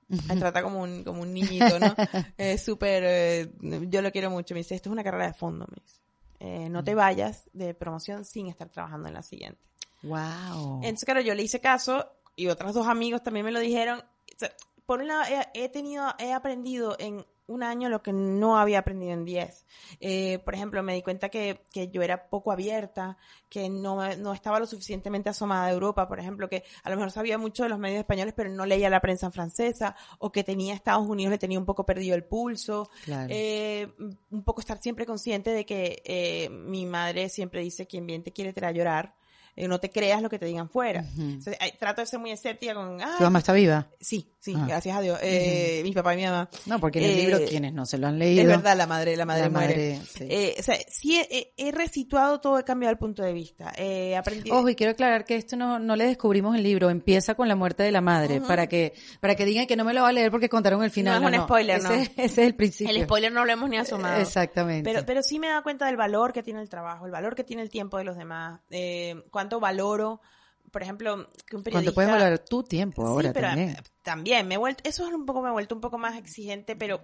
Me trata como un, como un niñito, ¿no? Es súper, yo lo quiero mucho. Me dice, esto es una carrera de fondo, me dice. no te vayas de promoción sin estar trabajando en la siguiente. Wow. Entonces, claro, yo le hice caso y otros dos amigos también me lo dijeron por un lado, he, tenido, he aprendido en un año lo que no había aprendido en diez. Eh, por ejemplo, me di cuenta que, que yo era poco abierta, que no, no, estaba lo suficientemente asomada a Europa, por ejemplo, que a lo mejor sabía mucho de los medios españoles, pero no leía la prensa francesa, o que tenía Estados Unidos, le tenía un poco perdido el pulso. Eh, un poco estar siempre consciente de que eh, mi madre siempre dice, quien bien te quiere te hará llorar. Eh, no te creas lo que te digan fuera. trato de ser muy escéptica con... ¿Tu mamá está viva? Sí, sí, ah. gracias a Dios. Eh, Mi papá y mi mamá. No, porque en el libro, eh, quienes no se lo han leído... Es verdad, la madre, la madre la Madre, sí. Eh, o sea, sí he, he, resituado todo, he cambiado el punto de vista. He aprendido... Ojo, y quiero aclarar que esto no, no le descubrimos el libro, empieza con la muerte de la madre, para que para que digan que no me lo va a leer porque contaron el final. No es un spoiler, no. Ese, es el principio. El spoiler no lo hemos ni asomado. Exactamente. Pero, pero sí me he dado cuenta del valor que tiene el trabajo, el valor que tiene el tiempo de los demás, eh, cuánto valoro por ejemplo, que un periodista... Cuando puedes valorar tu tiempo ahora pero también. También, me he vuelto, eso es un poco, me he vuelto un poco más exigente, pero,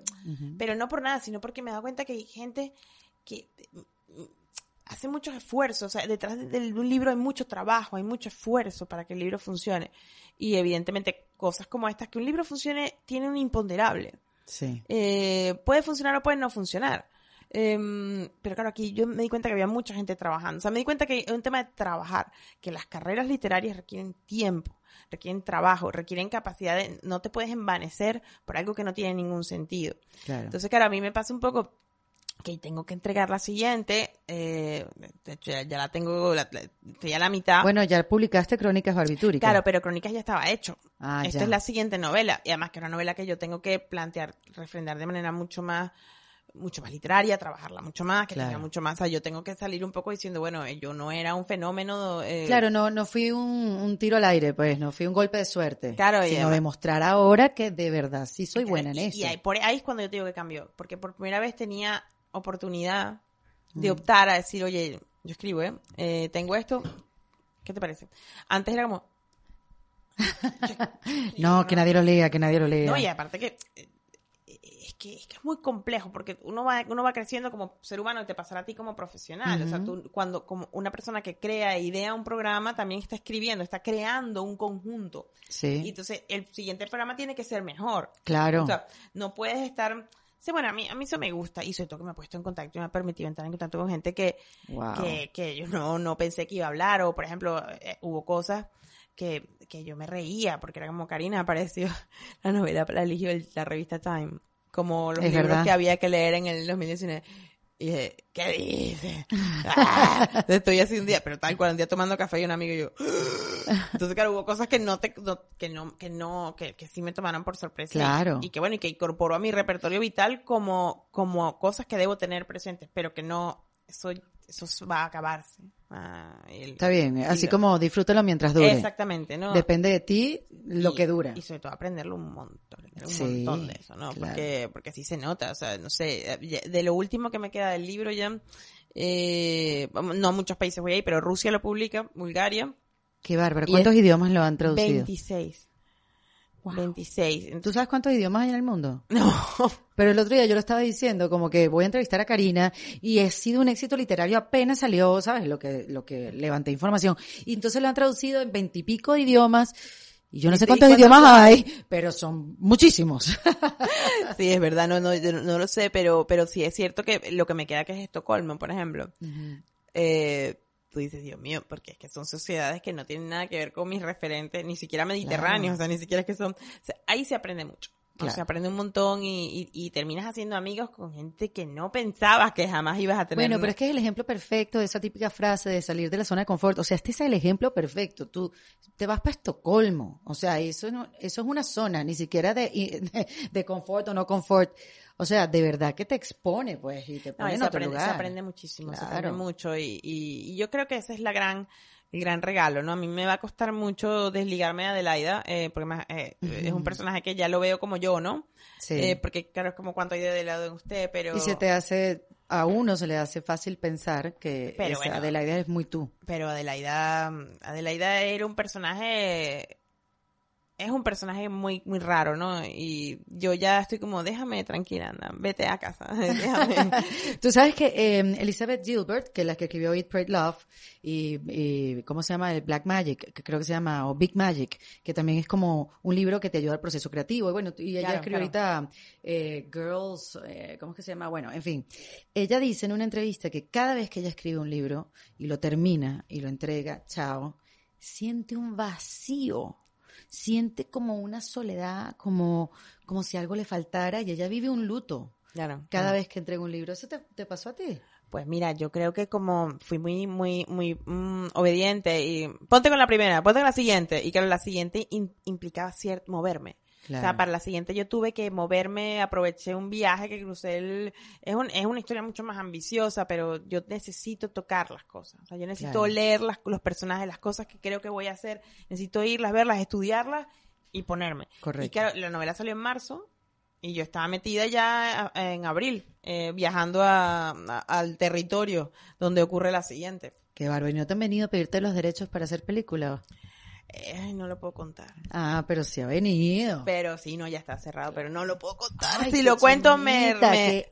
pero no por nada, sino porque me he dado cuenta que hay gente que mm, hace muchos esfuerzos, o sea, detrás de un libro hay mucho trabajo, hay mucho esfuerzo para que el libro funcione. Y evidentemente cosas como estas, que un libro funcione, tiene un imponderable. Sí. Eh, puede funcionar o puede no funcionar. Em, pero claro, aquí yo me di cuenta que había mucha gente trabajando. O sea, me di cuenta que es un tema de trabajar, que las carreras literarias requieren tiempo. requieren trabajo, requieren capacidad de, no te puedes envanecer por algo que no tiene ningún sentido. Claro. Entonces, claro, a mí me pasa un poco que tengo que entregar la siguiente, eh, de hecho, ya, ya la tengo, la, la- estoy a la mitad. Bueno, ya publicaste Crónicas Barbitúricas. Claro, pero Crónicas ya estaba hecho. Ah, Esta ya. es la siguiente novela. Y además que es una novela que yo tengo que plantear, refrendar de manera mucho más, mucho más literaria, trabajarla mucho más, que Claro. tenga mucho más. O sea, yo tengo que salir un poco diciendo, bueno, eh, yo no era un fenómeno. eh, Claro, no, no fui un, un tiro al aire, pues, no fui un golpe de suerte. Claro, sino demostrar ahora que de verdad sí soy buena en y, esto. y ahí, por ahí es cuando yo te digo que cambió. Porque por primera vez tenía oportunidad de Mm. optar a decir, oye, yo escribo, ¿eh? Eh, tengo esto. ¿Qué te parece? Antes era como, No, que nadie lo lea, que nadie lo lea. No, y aparte que es que es que es muy complejo porque uno va uno va creciendo como ser humano y te pasará a ti como profesional, o sea, tú cuando como una persona que crea e idea un programa también está escribiendo, está creando un conjunto. Y Sí, entonces el siguiente programa tiene que ser mejor. claro. O sea, no puedes estar Sí, bueno, a mí, a mí eso me gusta y sobre todo que me ha puesto en contacto y me ha permitido entrar en contacto con gente que, Wow. que, que yo no, no pensé que iba a hablar o, por ejemplo, eh, hubo cosas que, que yo me reía porque era como Karina apareció la novela la eligió el- la revista Time como los Es libros verdad. que había que leer en el 2019 y dije ¿qué dices? ¡Ah! Estoy así un día pero tal cual un día tomando café y un amigo y yo entonces claro hubo cosas que no te no- que no que no que, que sí me tomaron por sorpresa y- Claro. y, que bueno y que incorporó a mi repertorio vital como como cosas que debo tener presentes pero que no eso eso va a acabarse Ah, el- Está bien, así Sí, lo- como disfrútalo mientras dure. Exactamente, ¿no? Depende de ti lo Y- que dura. Y sobre todo aprenderlo un montón, un Sí, montón de eso, ¿no? claro. Porque, porque sí se nota, o sea, no sé, eh, de lo último que me queda del libro ya, eh, no a muchos países voy ahí, pero Rusia lo publica, Bulgaria, Qué bárbaro. ¿Cuántos idiomas lo han traducido? 26. 26. ¿Tú sabes cuántos idiomas hay en el mundo? No. Pero el otro día yo lo estaba diciendo, como que voy a entrevistar a Karina y ha sido un éxito literario apenas salió, ¿sabes? Lo que, lo que levanté información. Y entonces lo han traducido en veintipico idiomas. Y yo no ¿Y- sé cuántos idiomas hay, pero son muchísimos. Sí, es verdad, no, no, yo no, no lo sé, pero, pero sí es cierto que lo que me queda que es Estocolmo, por ejemplo. eh, tú dices, Dios mío, porque es que son sociedades que no tienen nada que ver con mis referentes, ni siquiera mediterráneos, o sea, ni siquiera es que son, o sea, ahí se aprende mucho. O Claro. sea, aprende un montón y, y, y terminas haciendo amigos con gente que no pensabas que jamás ibas a tener. Bueno, pero es que es el ejemplo perfecto de esa típica frase de salir de la zona de confort. O sea, este es el ejemplo perfecto. Tú te vas para Estocolmo. O sea, eso no, eso es una zona, ni siquiera de, de, de confort o no confort. O sea, de verdad que te expone, pues, y te No, pone y en se, otro aprende, lugar. se aprende muchísimo, se aprende Claro. mucho y, y, y yo creo que ese es la gran, el gran regalo, ¿no? A mí me va a costar mucho desligarme de Adelaida, eh, porque más, eh, es un personaje que ya lo veo como yo, ¿no? Sí. Eh, porque claro, es como cuánto hay de Adelaida en usted, pero... Y se te hace, a uno se le hace fácil pensar que Pero esa bueno. Adelaida es muy tú. Pero Adelaida, Adelaida era un personaje, es un personaje muy, muy raro, ¿no? Y yo ya estoy como, déjame tranquila, anda, vete a casa, déjame. Tú sabes que eh, Elizabeth Gilbert, que es la que escribió Eat, Pray, Love, y, y ¿cómo se llama? El Black Magic, que creo que se llama, o Big Magic, que también es como un libro que te ayuda al proceso creativo. Y bueno, y ella Claro, escribió ahorita eh, Girls, eh, ¿cómo es que se llama? Bueno, en fin. Ella dice en una entrevista que cada vez que ella escribe un libro y lo termina y lo entrega, chao, siente un vacío siente como una soledad, como, como si algo le faltara y ella vive un luto Claro. cada claro. vez que entrega un libro. ¿Eso te, te pasó a ti? Pues mira, yo creo que como fui muy, muy, muy mm, obediente y ponte con la primera, ponte con la siguiente y claro, la siguiente in- implicaba cierto moverme. O sea, para la siguiente yo tuve que moverme, aproveché un viaje que crucé el... Es, un, es una historia mucho más ambiciosa, pero yo necesito tocar las cosas. O sea, yo necesito Claro. leer las, los personajes, las cosas que creo que voy a hacer. Necesito irlas, verlas, estudiarlas y ponerme. Correcto. Y claro, la novela salió en marzo y yo estaba metida ya en abril, eh, viajando a, a- al territorio donde ocurre la siguiente. Qué bárbaro. ¿Y no te han venido a pedirte los derechos para hacer película? Eh, no lo puedo contar. Ah, pero sí ha venido. Pero sí, no, ya está cerrado, pero no lo puedo contar. Ay, si lo cuento me, me,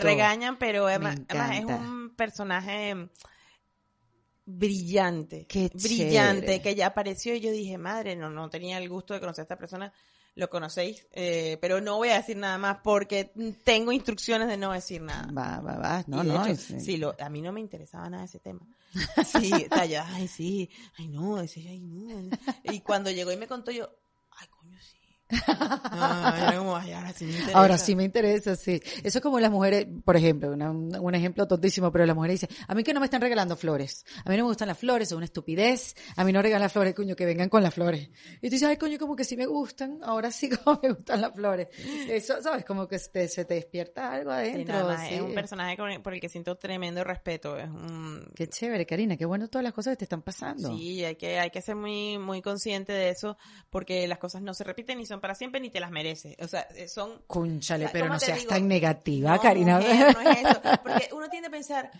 regañan, pero además, es un personaje brillante. Qué brillante, chévere. que ya apareció y yo dije, madre, no, no tenía el gusto de conocer a esta persona. Lo conocéis, eh, pero no voy a decir nada más porque tengo instrucciones de no decir nada. Va, va, va. No, Y de no. hecho, es- sí, lo, a mí no me interesaba nada ese tema. Sí, talla, ay, sí, ay, no, ese, ay, no. Y cuando llegó y me contó yo, sí. Ah, era como, ay, ahora sí me interesa. Ahora sí me interesa, sí. Eso es como las mujeres, por ejemplo, una- un, ejemplo tontísimo, pero las mujeres dicen, a mí que no me están regalando flores. A mí no me gustan las flores, es una estupidez. A mí no regalan flores, coño, que vengan con las flores. Y tú dices, ay, coño, como que sí me gustan. Ahora sí como me gustan las flores. Eso, ¿sabes? Como que se, se te despierta algo Sí, adentro. nada más, sí. Es un personaje por el que siento tremendo respeto. Es un, Qué chévere, Karina, qué bueno todas las cosas que te están pasando. Sí, hay que, hay que ser muy, muy consciente de eso, porque las cosas no se repiten ni son para siempre ni te las mereces. O sea, eh, son Cúnchale, O sea, pero ¿cómo no seas digo? tan negativa, No, Karina. mujer, no es eso. Porque uno tiende a pensar,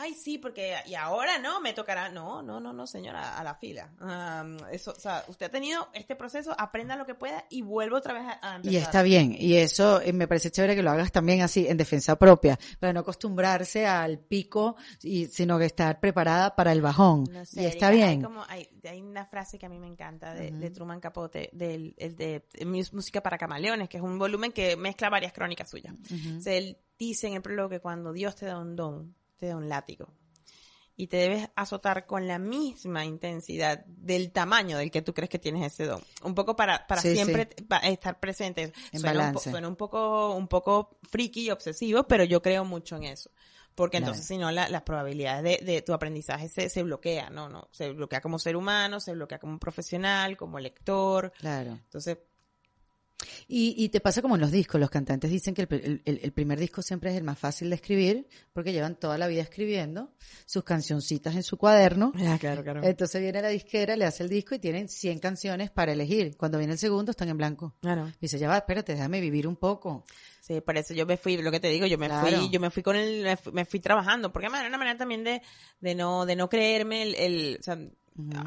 ay, sí, porque y ahora no me tocará. No, no, no, no, señora, a la fila. Am, eso, o sea, usted ha tenido este proceso, aprenda lo que pueda y vuelva otra vez a, empezar. Y está bien, y eso eh, me parece chévere que lo hagas también así, en defensa propia, para no acostumbrarse al pico, y, sino que estar preparada para el bajón. No sé, y está bien. Hay, como, hay, hay una frase que a mí me encanta de, de Truman Capote, del, el de, de Mus- Música para Camaleones, que es un volumen que mezcla varias crónicas suyas. O sea, él dice en el prólogo que cuando Dios te da un don, te da un látigo. Y te debes azotar con la misma intensidad del tamaño del que tú crees que tienes ese don. Un poco para, para Sí, siempre estar presente. En suena, un, suena poco, un poco friki y obsesivo, pero yo creo mucho en eso. Porque entonces, si no, la- las probabilidades de, de tu aprendizaje se, se bloquea, ¿no? no Se bloquea como ser humano, se bloquea como profesional, como lector. Claro. Entonces, Y, y te pasa como en los discos, los cantantes dicen que el, el- el- primer disco siempre es el más fácil de escribir, porque llevan toda la vida escribiendo sus cancioncitas en su cuaderno. ah, claro, claro. Entonces viene la disquera, le hace el disco y tienen 100 canciones para elegir. Cuando viene el segundo están en blanco. Claro. Dice, ya va, espérate, déjame vivir un poco. Sí, por eso yo me fui, lo que te digo, yo me Claro. fui, yo me fui con el, me fui, me fui trabajando, porque además era una manera también de, de no, de no creerme el, el o sea,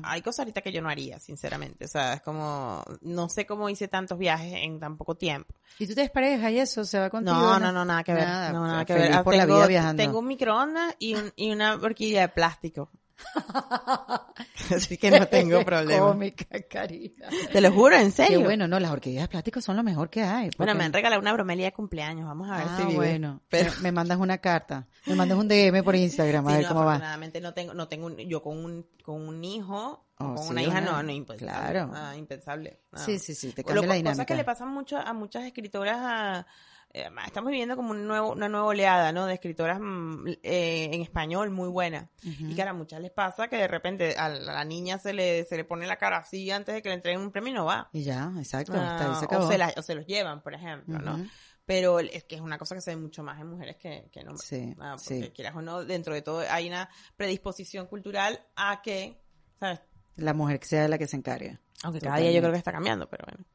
hay cosas ahorita que yo no haría, sinceramente, o sea, es como, no sé cómo hice tantos viajes en tan poco tiempo. ¿Y tú te desparejas y eso se va contigo? No, no, no, nada que ver, Nada, no, nada que feliz ver. Ah, por la tengo, vida viajando. tengo un microondas y, un, y una horquilla de plástico. Así que no tengo problema. Cómica, Karina. Te lo juro, en Qué serio. bueno, no, las orquídeas de plástico son lo mejor que hay. Bueno, porque- me han regalado una bromelia de cumpleaños, vamos a ver Ah, si vive. bueno. Pero, Me, me mandas una carta. Me mandas un DM por Instagram a Sí, ver no, cómo va. no tengo, no tengo un- yo con un, con un hijo, Oh, con sí, una hija una- no, no, impensable. claro. Ah, impensable. Ah. Sí, sí, sí, te Lo- cambia la Cosas dinámica. que le pasan mucho a muchas escritoras, a- estamos viviendo como un nuevo, una nueva oleada, ¿no? De escritoras mm, eh, en español muy buenas. Y que a muchas les pasa que de repente a la, niña se le, se le pone la cara así antes de que le entreguen un premio y no va. Y ya, exacto, Ah, hasta ahí se acabó. o, se la- o se los llevan, por ejemplo, ¿no? Pero es que es una cosa que se ve mucho más en mujeres que, que en hombres. Sí, Ah, porque sí. quieras o no, dentro de todo hay una predisposición cultural a que, ¿sabes? La mujer que sea la que se encargue. Aunque cada día yo creo que está cambiando, pero bueno.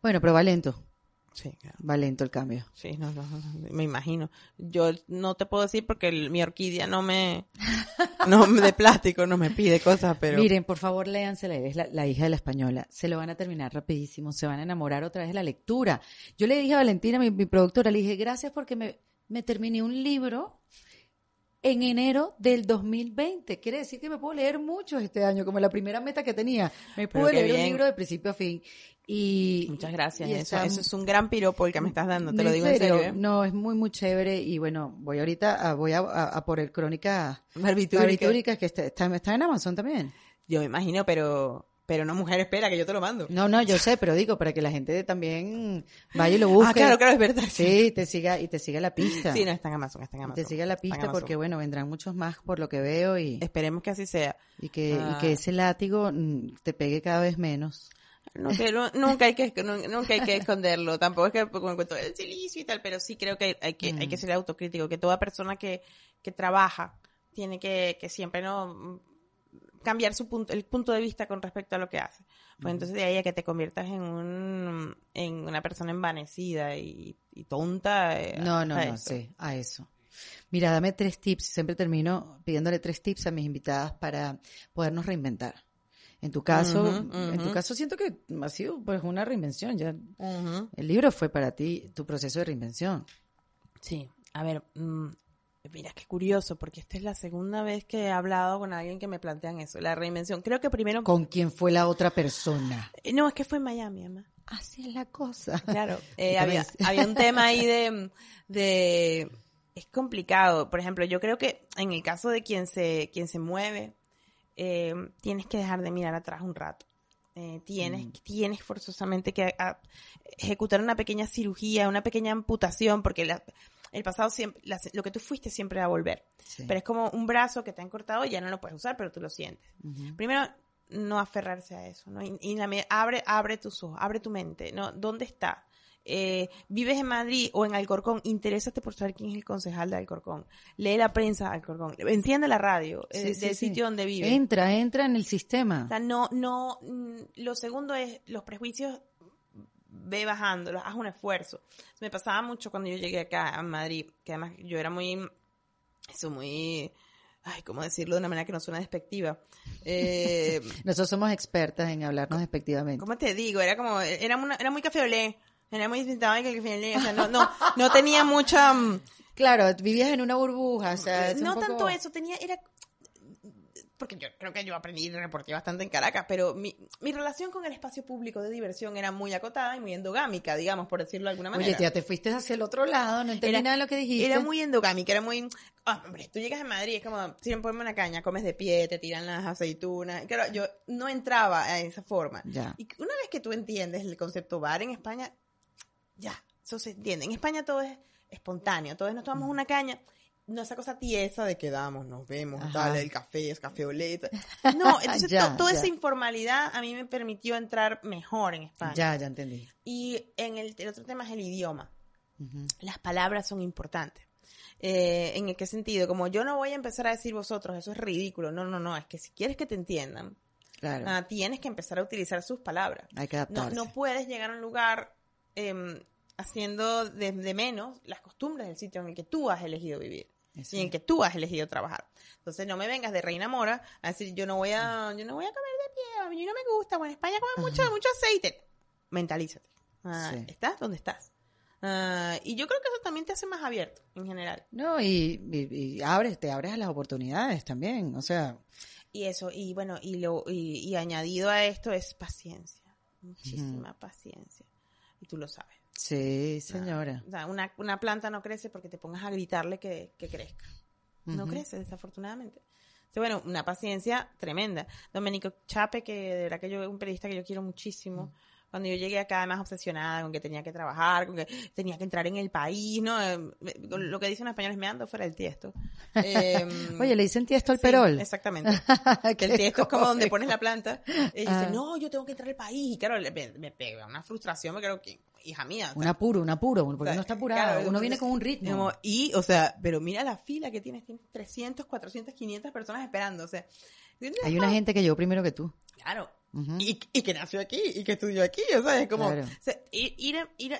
Bueno, pero va lento, Sí, claro. va lento el cambio. Sí, no, no, no, me imagino. Yo no te puedo decir porque el- mi orquídea no me, no de plástico no me pide cosas, pero Miren, por favor, léansela, es la, la hija de la española. Se lo van a terminar rapidísimo, se van a enamorar otra vez de la lectura. Yo le dije a Valentina, mi, mi productora, le dije, gracias porque me, me terminé un libro en enero del 2020. Quiere decir que me puedo leer muchos este año, como la primera meta que tenía. Me pude leer un libro de principio a fin. Y, muchas gracias. y Eso, está- eso es un gran piropo el que me estás dando, te lo digo en serio. ¿eh? No, es muy, muy chévere. Y bueno, voy ahorita a, voy a, a, a por el Crónica Barbitúrica. Barbitúrica, que está, está, está en Amazon también. Yo me imagino, pero, pero no mujer espera que yo te lo mando. No, no, yo sé, pero digo, para que la gente también vaya y lo busque. Ah, claro, claro, es verdad. Sí, te siga, y te siga la pista. Sí, no, está en Amazon, está en Y Amazon. te siga la pista porque, bueno, vendrán muchos más por lo que veo y, Esperemos que así sea. y, que, Ah. y que ese látigo mm, te pegue cada vez menos. No, no- nunca hay que nu- nunca hay que esconderlo tampoco es que con el cuento del silicio y tal pero sí creo que hay que hay Mm. que ser autocrítico que toda persona que, que trabaja tiene que, que siempre no mm, cambiar su punto el punto de vista con respecto a lo que hace pues entonces de ahí a que te conviertas en un en una persona envanecida y, y tonta eh, No, no, no, eso. sí, a eso. Mira, dame tres tips. Siempre termino pidiéndole tres tips a mis invitadas para podernos reinventar. En tu caso, en tu caso siento que ha sido pues una reinvención. Ya el libro fue para ti tu proceso de reinvención. Sí, a ver, mm, mira, qué curioso, porque esta es la segunda vez que he hablado con alguien que me plantean eso, la reinvención. Creo que primero... ¿Con quién fue la otra persona? Eh, No, es que fue en Miami, además. Así es la cosa. Claro, eh, había, había un tema ahí de, de es complicado. Por ejemplo, yo creo que en el caso de quien se, quien se mueve, eh, tienes que dejar de mirar atrás un rato. Eh, tienes, Mm. tienes forzosamente que a- ejecutar una pequeña cirugía, una pequeña amputación, porque la- el pasado siempre, la- lo que tú fuiste siempre va a volver. Sí. Pero es como un brazo que te han cortado y ya no lo puedes usar, pero tú lo sientes. Primero, no aferrarse a eso, ¿no? Y, y la me- abre, abre tus ojos, abre tu mente, ¿no? ¿Dónde está? Eh, ¿Vives en Madrid o en Alcorcón? Interésate por saber quién es el concejal de Alcorcón. Lee la prensa de Alcorcón. Enciende la radio eh, Sí, del sí. sitio donde vives. Entra, entra en el sistema. O sea, no, no, mm, lo segundo es los prejuicios ve bajándolos, haz un esfuerzo. Me pasaba mucho cuando yo llegué acá a Madrid, que además yo era muy, eso muy, ay, ¿cómo decirlo de una manera que no suena despectiva? Eh, Nosotros somos expertas en hablarnos despectivamente. ¿Cómo te digo? Era como, era, una- era muy café olé. Era muy distinta que el café olé. O sea, no, no, no tenía mucha, mm, Claro, vivías en una burbuja, o sea, es un no poco- tanto eso, tenía, era, porque yo creo que yo aprendí y reporté bastante en Caracas, pero mi, mi relación con el espacio público de diversión era muy acotada y muy endogámica, digamos, por decirlo de alguna manera. Oye, ya te fuiste hacia el otro lado, no entendí Era- nada de lo que dijiste. Era muy endogámica, era muy... ah, hombre, tú llegas a Madrid, es como, siempre ponme una caña, comes de pie, te tiran las aceitunas. Claro, yo no entraba a esa forma. Ya. Y una vez que tú entiendes el concepto bar en España, ya, eso se entiende. En España todo es espontáneo, todos nos tomamos una caña. No esa cosa tiesa de quedamos, nos vemos, Ajá. tal, el café es café oleta. No, entonces Ya, toda ya. esa informalidad a mí me permitió entrar mejor en España. Ya, ya entendí. Y en el, el otro tema es el idioma las palabras son importantes. Eh, ¿En qué sentido? Como yo no voy a empezar a decir vosotros, eso es ridículo. No, no, no, es que si quieres que te entiendan, Claro, ah, tienes que empezar a utilizar sus palabras. hay que adaptarse. no puedes llegar a un lugar em, haciendo de, de menos las costumbres del sitio en el que tú has elegido vivir Eso. y en que tú has elegido trabajar. Entonces no me vengas de reina mora a decir yo no voy a, yo no voy a comer de pie, a mí no me gusta, bueno, en España comen mucho, mucho aceite. Mentalízate. Ah, Sí. ¿Estás donde estás? Ah, y yo creo que eso también te hace más abierto en general. No, y, y- y abres, te abres a las oportunidades también, o sea, Y eso, y bueno, y lo, y, y añadido a esto es paciencia. Muchísima paciencia. Y tú lo sabes. Sí, señora. O sea, una, una planta no crece porque te pongas a gritarle que, que crezca. No crece, desafortunadamente. Entonces, bueno, una paciencia tremenda. Domenico Chape, que de verdad que yo es un periodista que yo quiero muchísimo. Cuando yo llegué acá, además obsesionada con que tenía que trabajar, con que tenía que entrar en el país, ¿no? Eh, Lo que dicen en español es me ando fuera del tiesto. Eh, Oye, le dicen tiesto al sí, perol. Exactamente. Que el tiesto es como donde pones la planta. Y Ah. dice, no, yo tengo que entrar al país. Y claro, me, me pega una frustración, me creo que, hija mía. o sea, Un apuro, un apuro, porque o sea, uno está apurado, claro, uno viene con un ritmo. como, y, o sea, pero mira la fila que tienes, tienes 300, 400, 500 personas esperando, o sea. Hay una gente que llegó primero que tú. Claro. Y, y que nació aquí, y que estudió aquí, o sea, es como, Claro. o sea, ir, ir, ir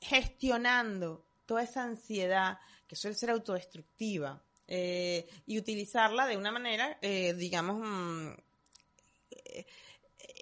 gestionando toda esa ansiedad que suele ser autodestructiva eh, y utilizarla de una manera, eh, digamos, mm, eh,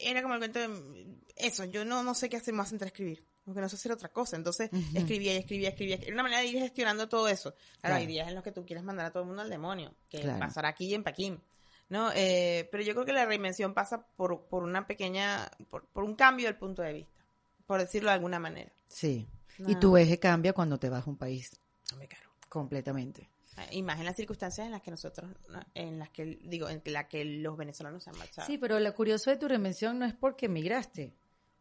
era como el cuento de, eso, yo no, no sé qué hacer más entre escribir. Porque no sé hacer otra cosa. Entonces, Ujú. escribía y escribía, escribía. Era una manera de ir gestionando todo eso. Claro, hay días en los que tú quieres mandar a todo el mundo al demonio. Que Claro. pasará aquí y en Pekín. ¿No? Eh, pero yo creo que la reinvención pasa por, por una pequeña, por, por un cambio del punto de vista, por decirlo de alguna manera. Sí. Y tu eje cambia cuando te vas a un país, Hombre, claro. completamente. Y más en las circunstancias en las que nosotros, ¿no? en las que, digo, en la que los venezolanos se han marchado. Sí, pero lo curioso de tu reinvención no es porque emigraste.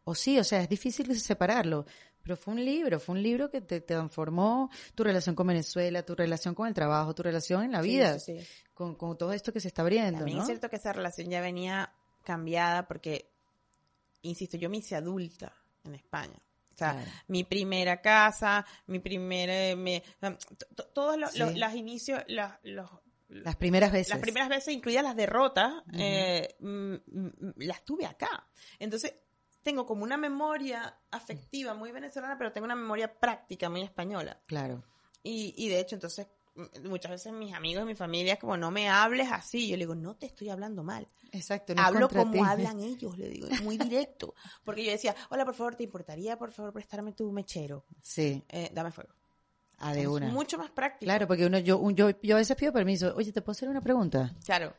O sí, o sea, es difícil separarlo. Pero fue un libro, fue un libro que te transformó tu relación con Venezuela, tu relación con el trabajo, tu relación en la Sí, vida, sí, sí. Con, con todo esto que se está abriendo, También ¿no? es cierto que esa relación ya venía cambiada porque, insisto, yo me hice adulta en España. O sea, Claro. mi primera casa, mi primera... t- todos los, los- los inicios, los, los, Las primeras veces. las primeras veces, incluidas las derrotas, eh, mm, mm, las tuve acá. Entonces, tengo como una memoria afectiva muy venezolana, pero tengo una memoria práctica muy española. Claro. Y, y de hecho, entonces, mm, muchas veces mis amigos, mi familia, es como, no me hables así. Yo le digo, no te estoy hablando mal. Exacto. no es Hablo como hablan ellos, le digo, muy directo. Porque yo decía, hola, por favor, ¿te importaría, por favor, prestarme tu mechero? Sí, Eh, dame fuego. a de Es una. mucho más práctico. Claro, porque uno, yo, un- yo, yo a veces pido permiso. Oye, ¿te puedo hacer una pregunta? Claro.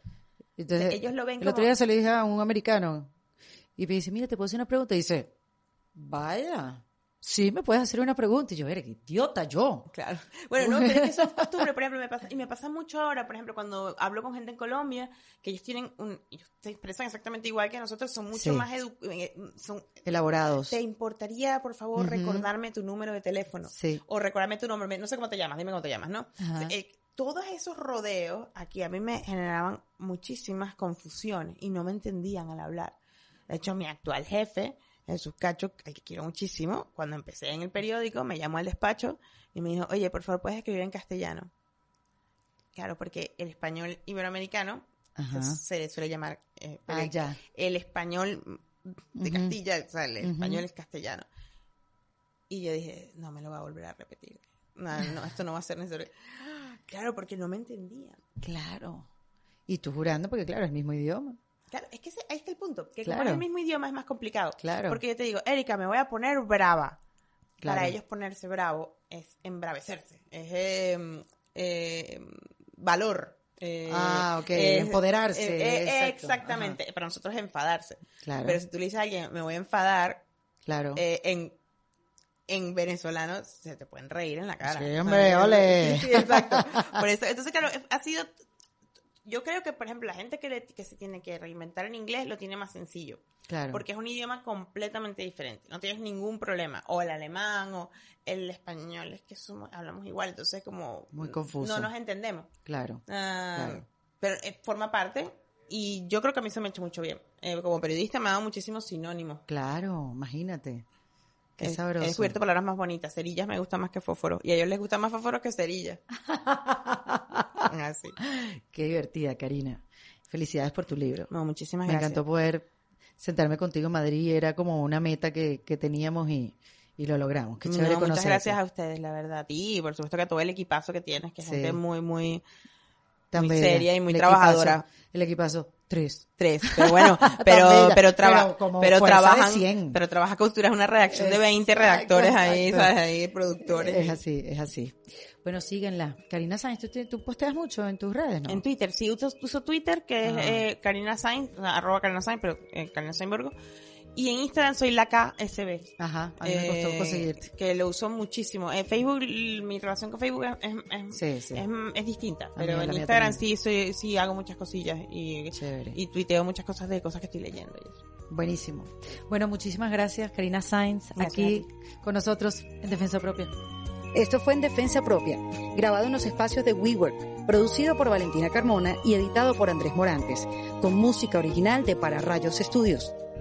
Entonces, Ellos lo ven el como... otro día se lo dije a un americano y me dice, mira, ¿te puedo hacer una pregunta? Y dice, vaya. Sí, me puedes hacer una pregunta. Y yo, eres idiota, yo. Claro. Bueno, no, pero es que eso es costumbre, por ejemplo, me pasa, y me pasa mucho ahora, por ejemplo, cuando hablo con gente en Colombia, que ellos tienen un, ellos se expresan exactamente igual que nosotros, son mucho Sí. más edu eh, son, Elaborados. ¿te importaría, por favor, recordarme tu número de teléfono? Sí. O recordarme tu nombre, no sé cómo te llamas, dime cómo te llamas, ¿no? Ajá. Eh, todos esos rodeos aquí a mí me generaban muchísimas confusiones y no me entendían al hablar. De hecho, mi actual jefe, Jesús Cacho, al que quiero muchísimo, cuando empecé en el periódico, me llamó al despacho y me dijo, oye, por favor, puedes escribir en castellano. Claro, porque el español iberoamericano pues, se le suele llamar eh, Ah, el, ya. el español de. Castilla, o sea, el español es castellano. Y yo dije, no me lo va a volver a repetir. No, no, esto no va a ser necesario. Claro, porque no me entendían. Claro. Y tú jurando, porque claro, es el mismo idioma. Claro, es que ese- ahí está el punto. Que como Claro. es el mismo idioma es más complicado. Claro. Porque yo te digo, Erika, me voy a poner brava. Claro. Para ellos ponerse bravo es embravecerse. Es eh, eh, valor. eh, Ah, ok, es- empoderarse, eh, eh, exactamente. Para nosotros es enfadarse. Claro. Pero si tú le dices a alguien, me voy a enfadar, claro. eh, en, en venezolano se te pueden reír en la cara. Sí, hombre, ole. Sí, exacto. Por eso, entonces, claro, ha sido. Yo creo que, por ejemplo, la gente que, le- que se tiene que reinventar en inglés lo tiene más sencillo. claro. Porque es un idioma completamente diferente. No tienes ningún problema. O el alemán o el español. Es que somos- hablamos igual. Entonces, como. Muy confuso. No nos entendemos. Claro. Ah, Claro. Pero eh, forma parte. Y yo creo que a mí se me ha hecho mucho bien. Eh, como periodista me ha dado muchísimos sinónimos. Claro, imagínate. Qué He- sabroso. He descubierto palabras más bonitas. Cerillas me gustan más que fósforo. Y a ellos les gustan más fósforos que cerillas. Así. Qué divertida, Karina. Felicidades por tu libro. No, muchísimas Me gracias. encantó poder sentarme contigo en Madrid. Era como una meta que, que teníamos y, y lo logramos. Qué No, chévere muchas conocerte. gracias a ustedes, la verdad. Y por supuesto que a todo el equipazo que tienes, que es Sí. gente muy, muy, muy seria y muy El trabajadora. equipazo- el equipazo, tres. tres. Pero bueno, pero, pero, traba- pero como pero trabajan, 100. pero trabaja como si tuvieras una redacción de 20 Exacto, redactores ahí. ¿sabes? Ahí, productores. Es así, es así. Bueno, síguenla. Karina Sáenz, ¿tú, tú posteas mucho en tus redes, ¿no? En Twitter, sí, uso, uso Twitter, que es Ah. eh, Karina Sainz, arroba Karina Sainz, pero eh, Karina Sainzburgo. Y en Instagram soy la KSB. Ajá, a mí me costó eh, conseguirte. Que lo uso muchísimo. En Facebook, mi relación con Facebook es, es, Sí, sí. es, es distinta. Pero en Instagram sí, soy, sí hago muchas cosillas y, Chévere. y tuiteo muchas cosas de cosas que estoy leyendo. Buenísimo. Bueno, muchísimas gracias, Karina Sainz, Gracias aquí con nosotros en Defensa Propia. Esto fue en Defensa Propia, grabado en los espacios de WeWork, producido por Valentina Carmona y editado por Andrés Morantes, con música original de Para Rayos Studios.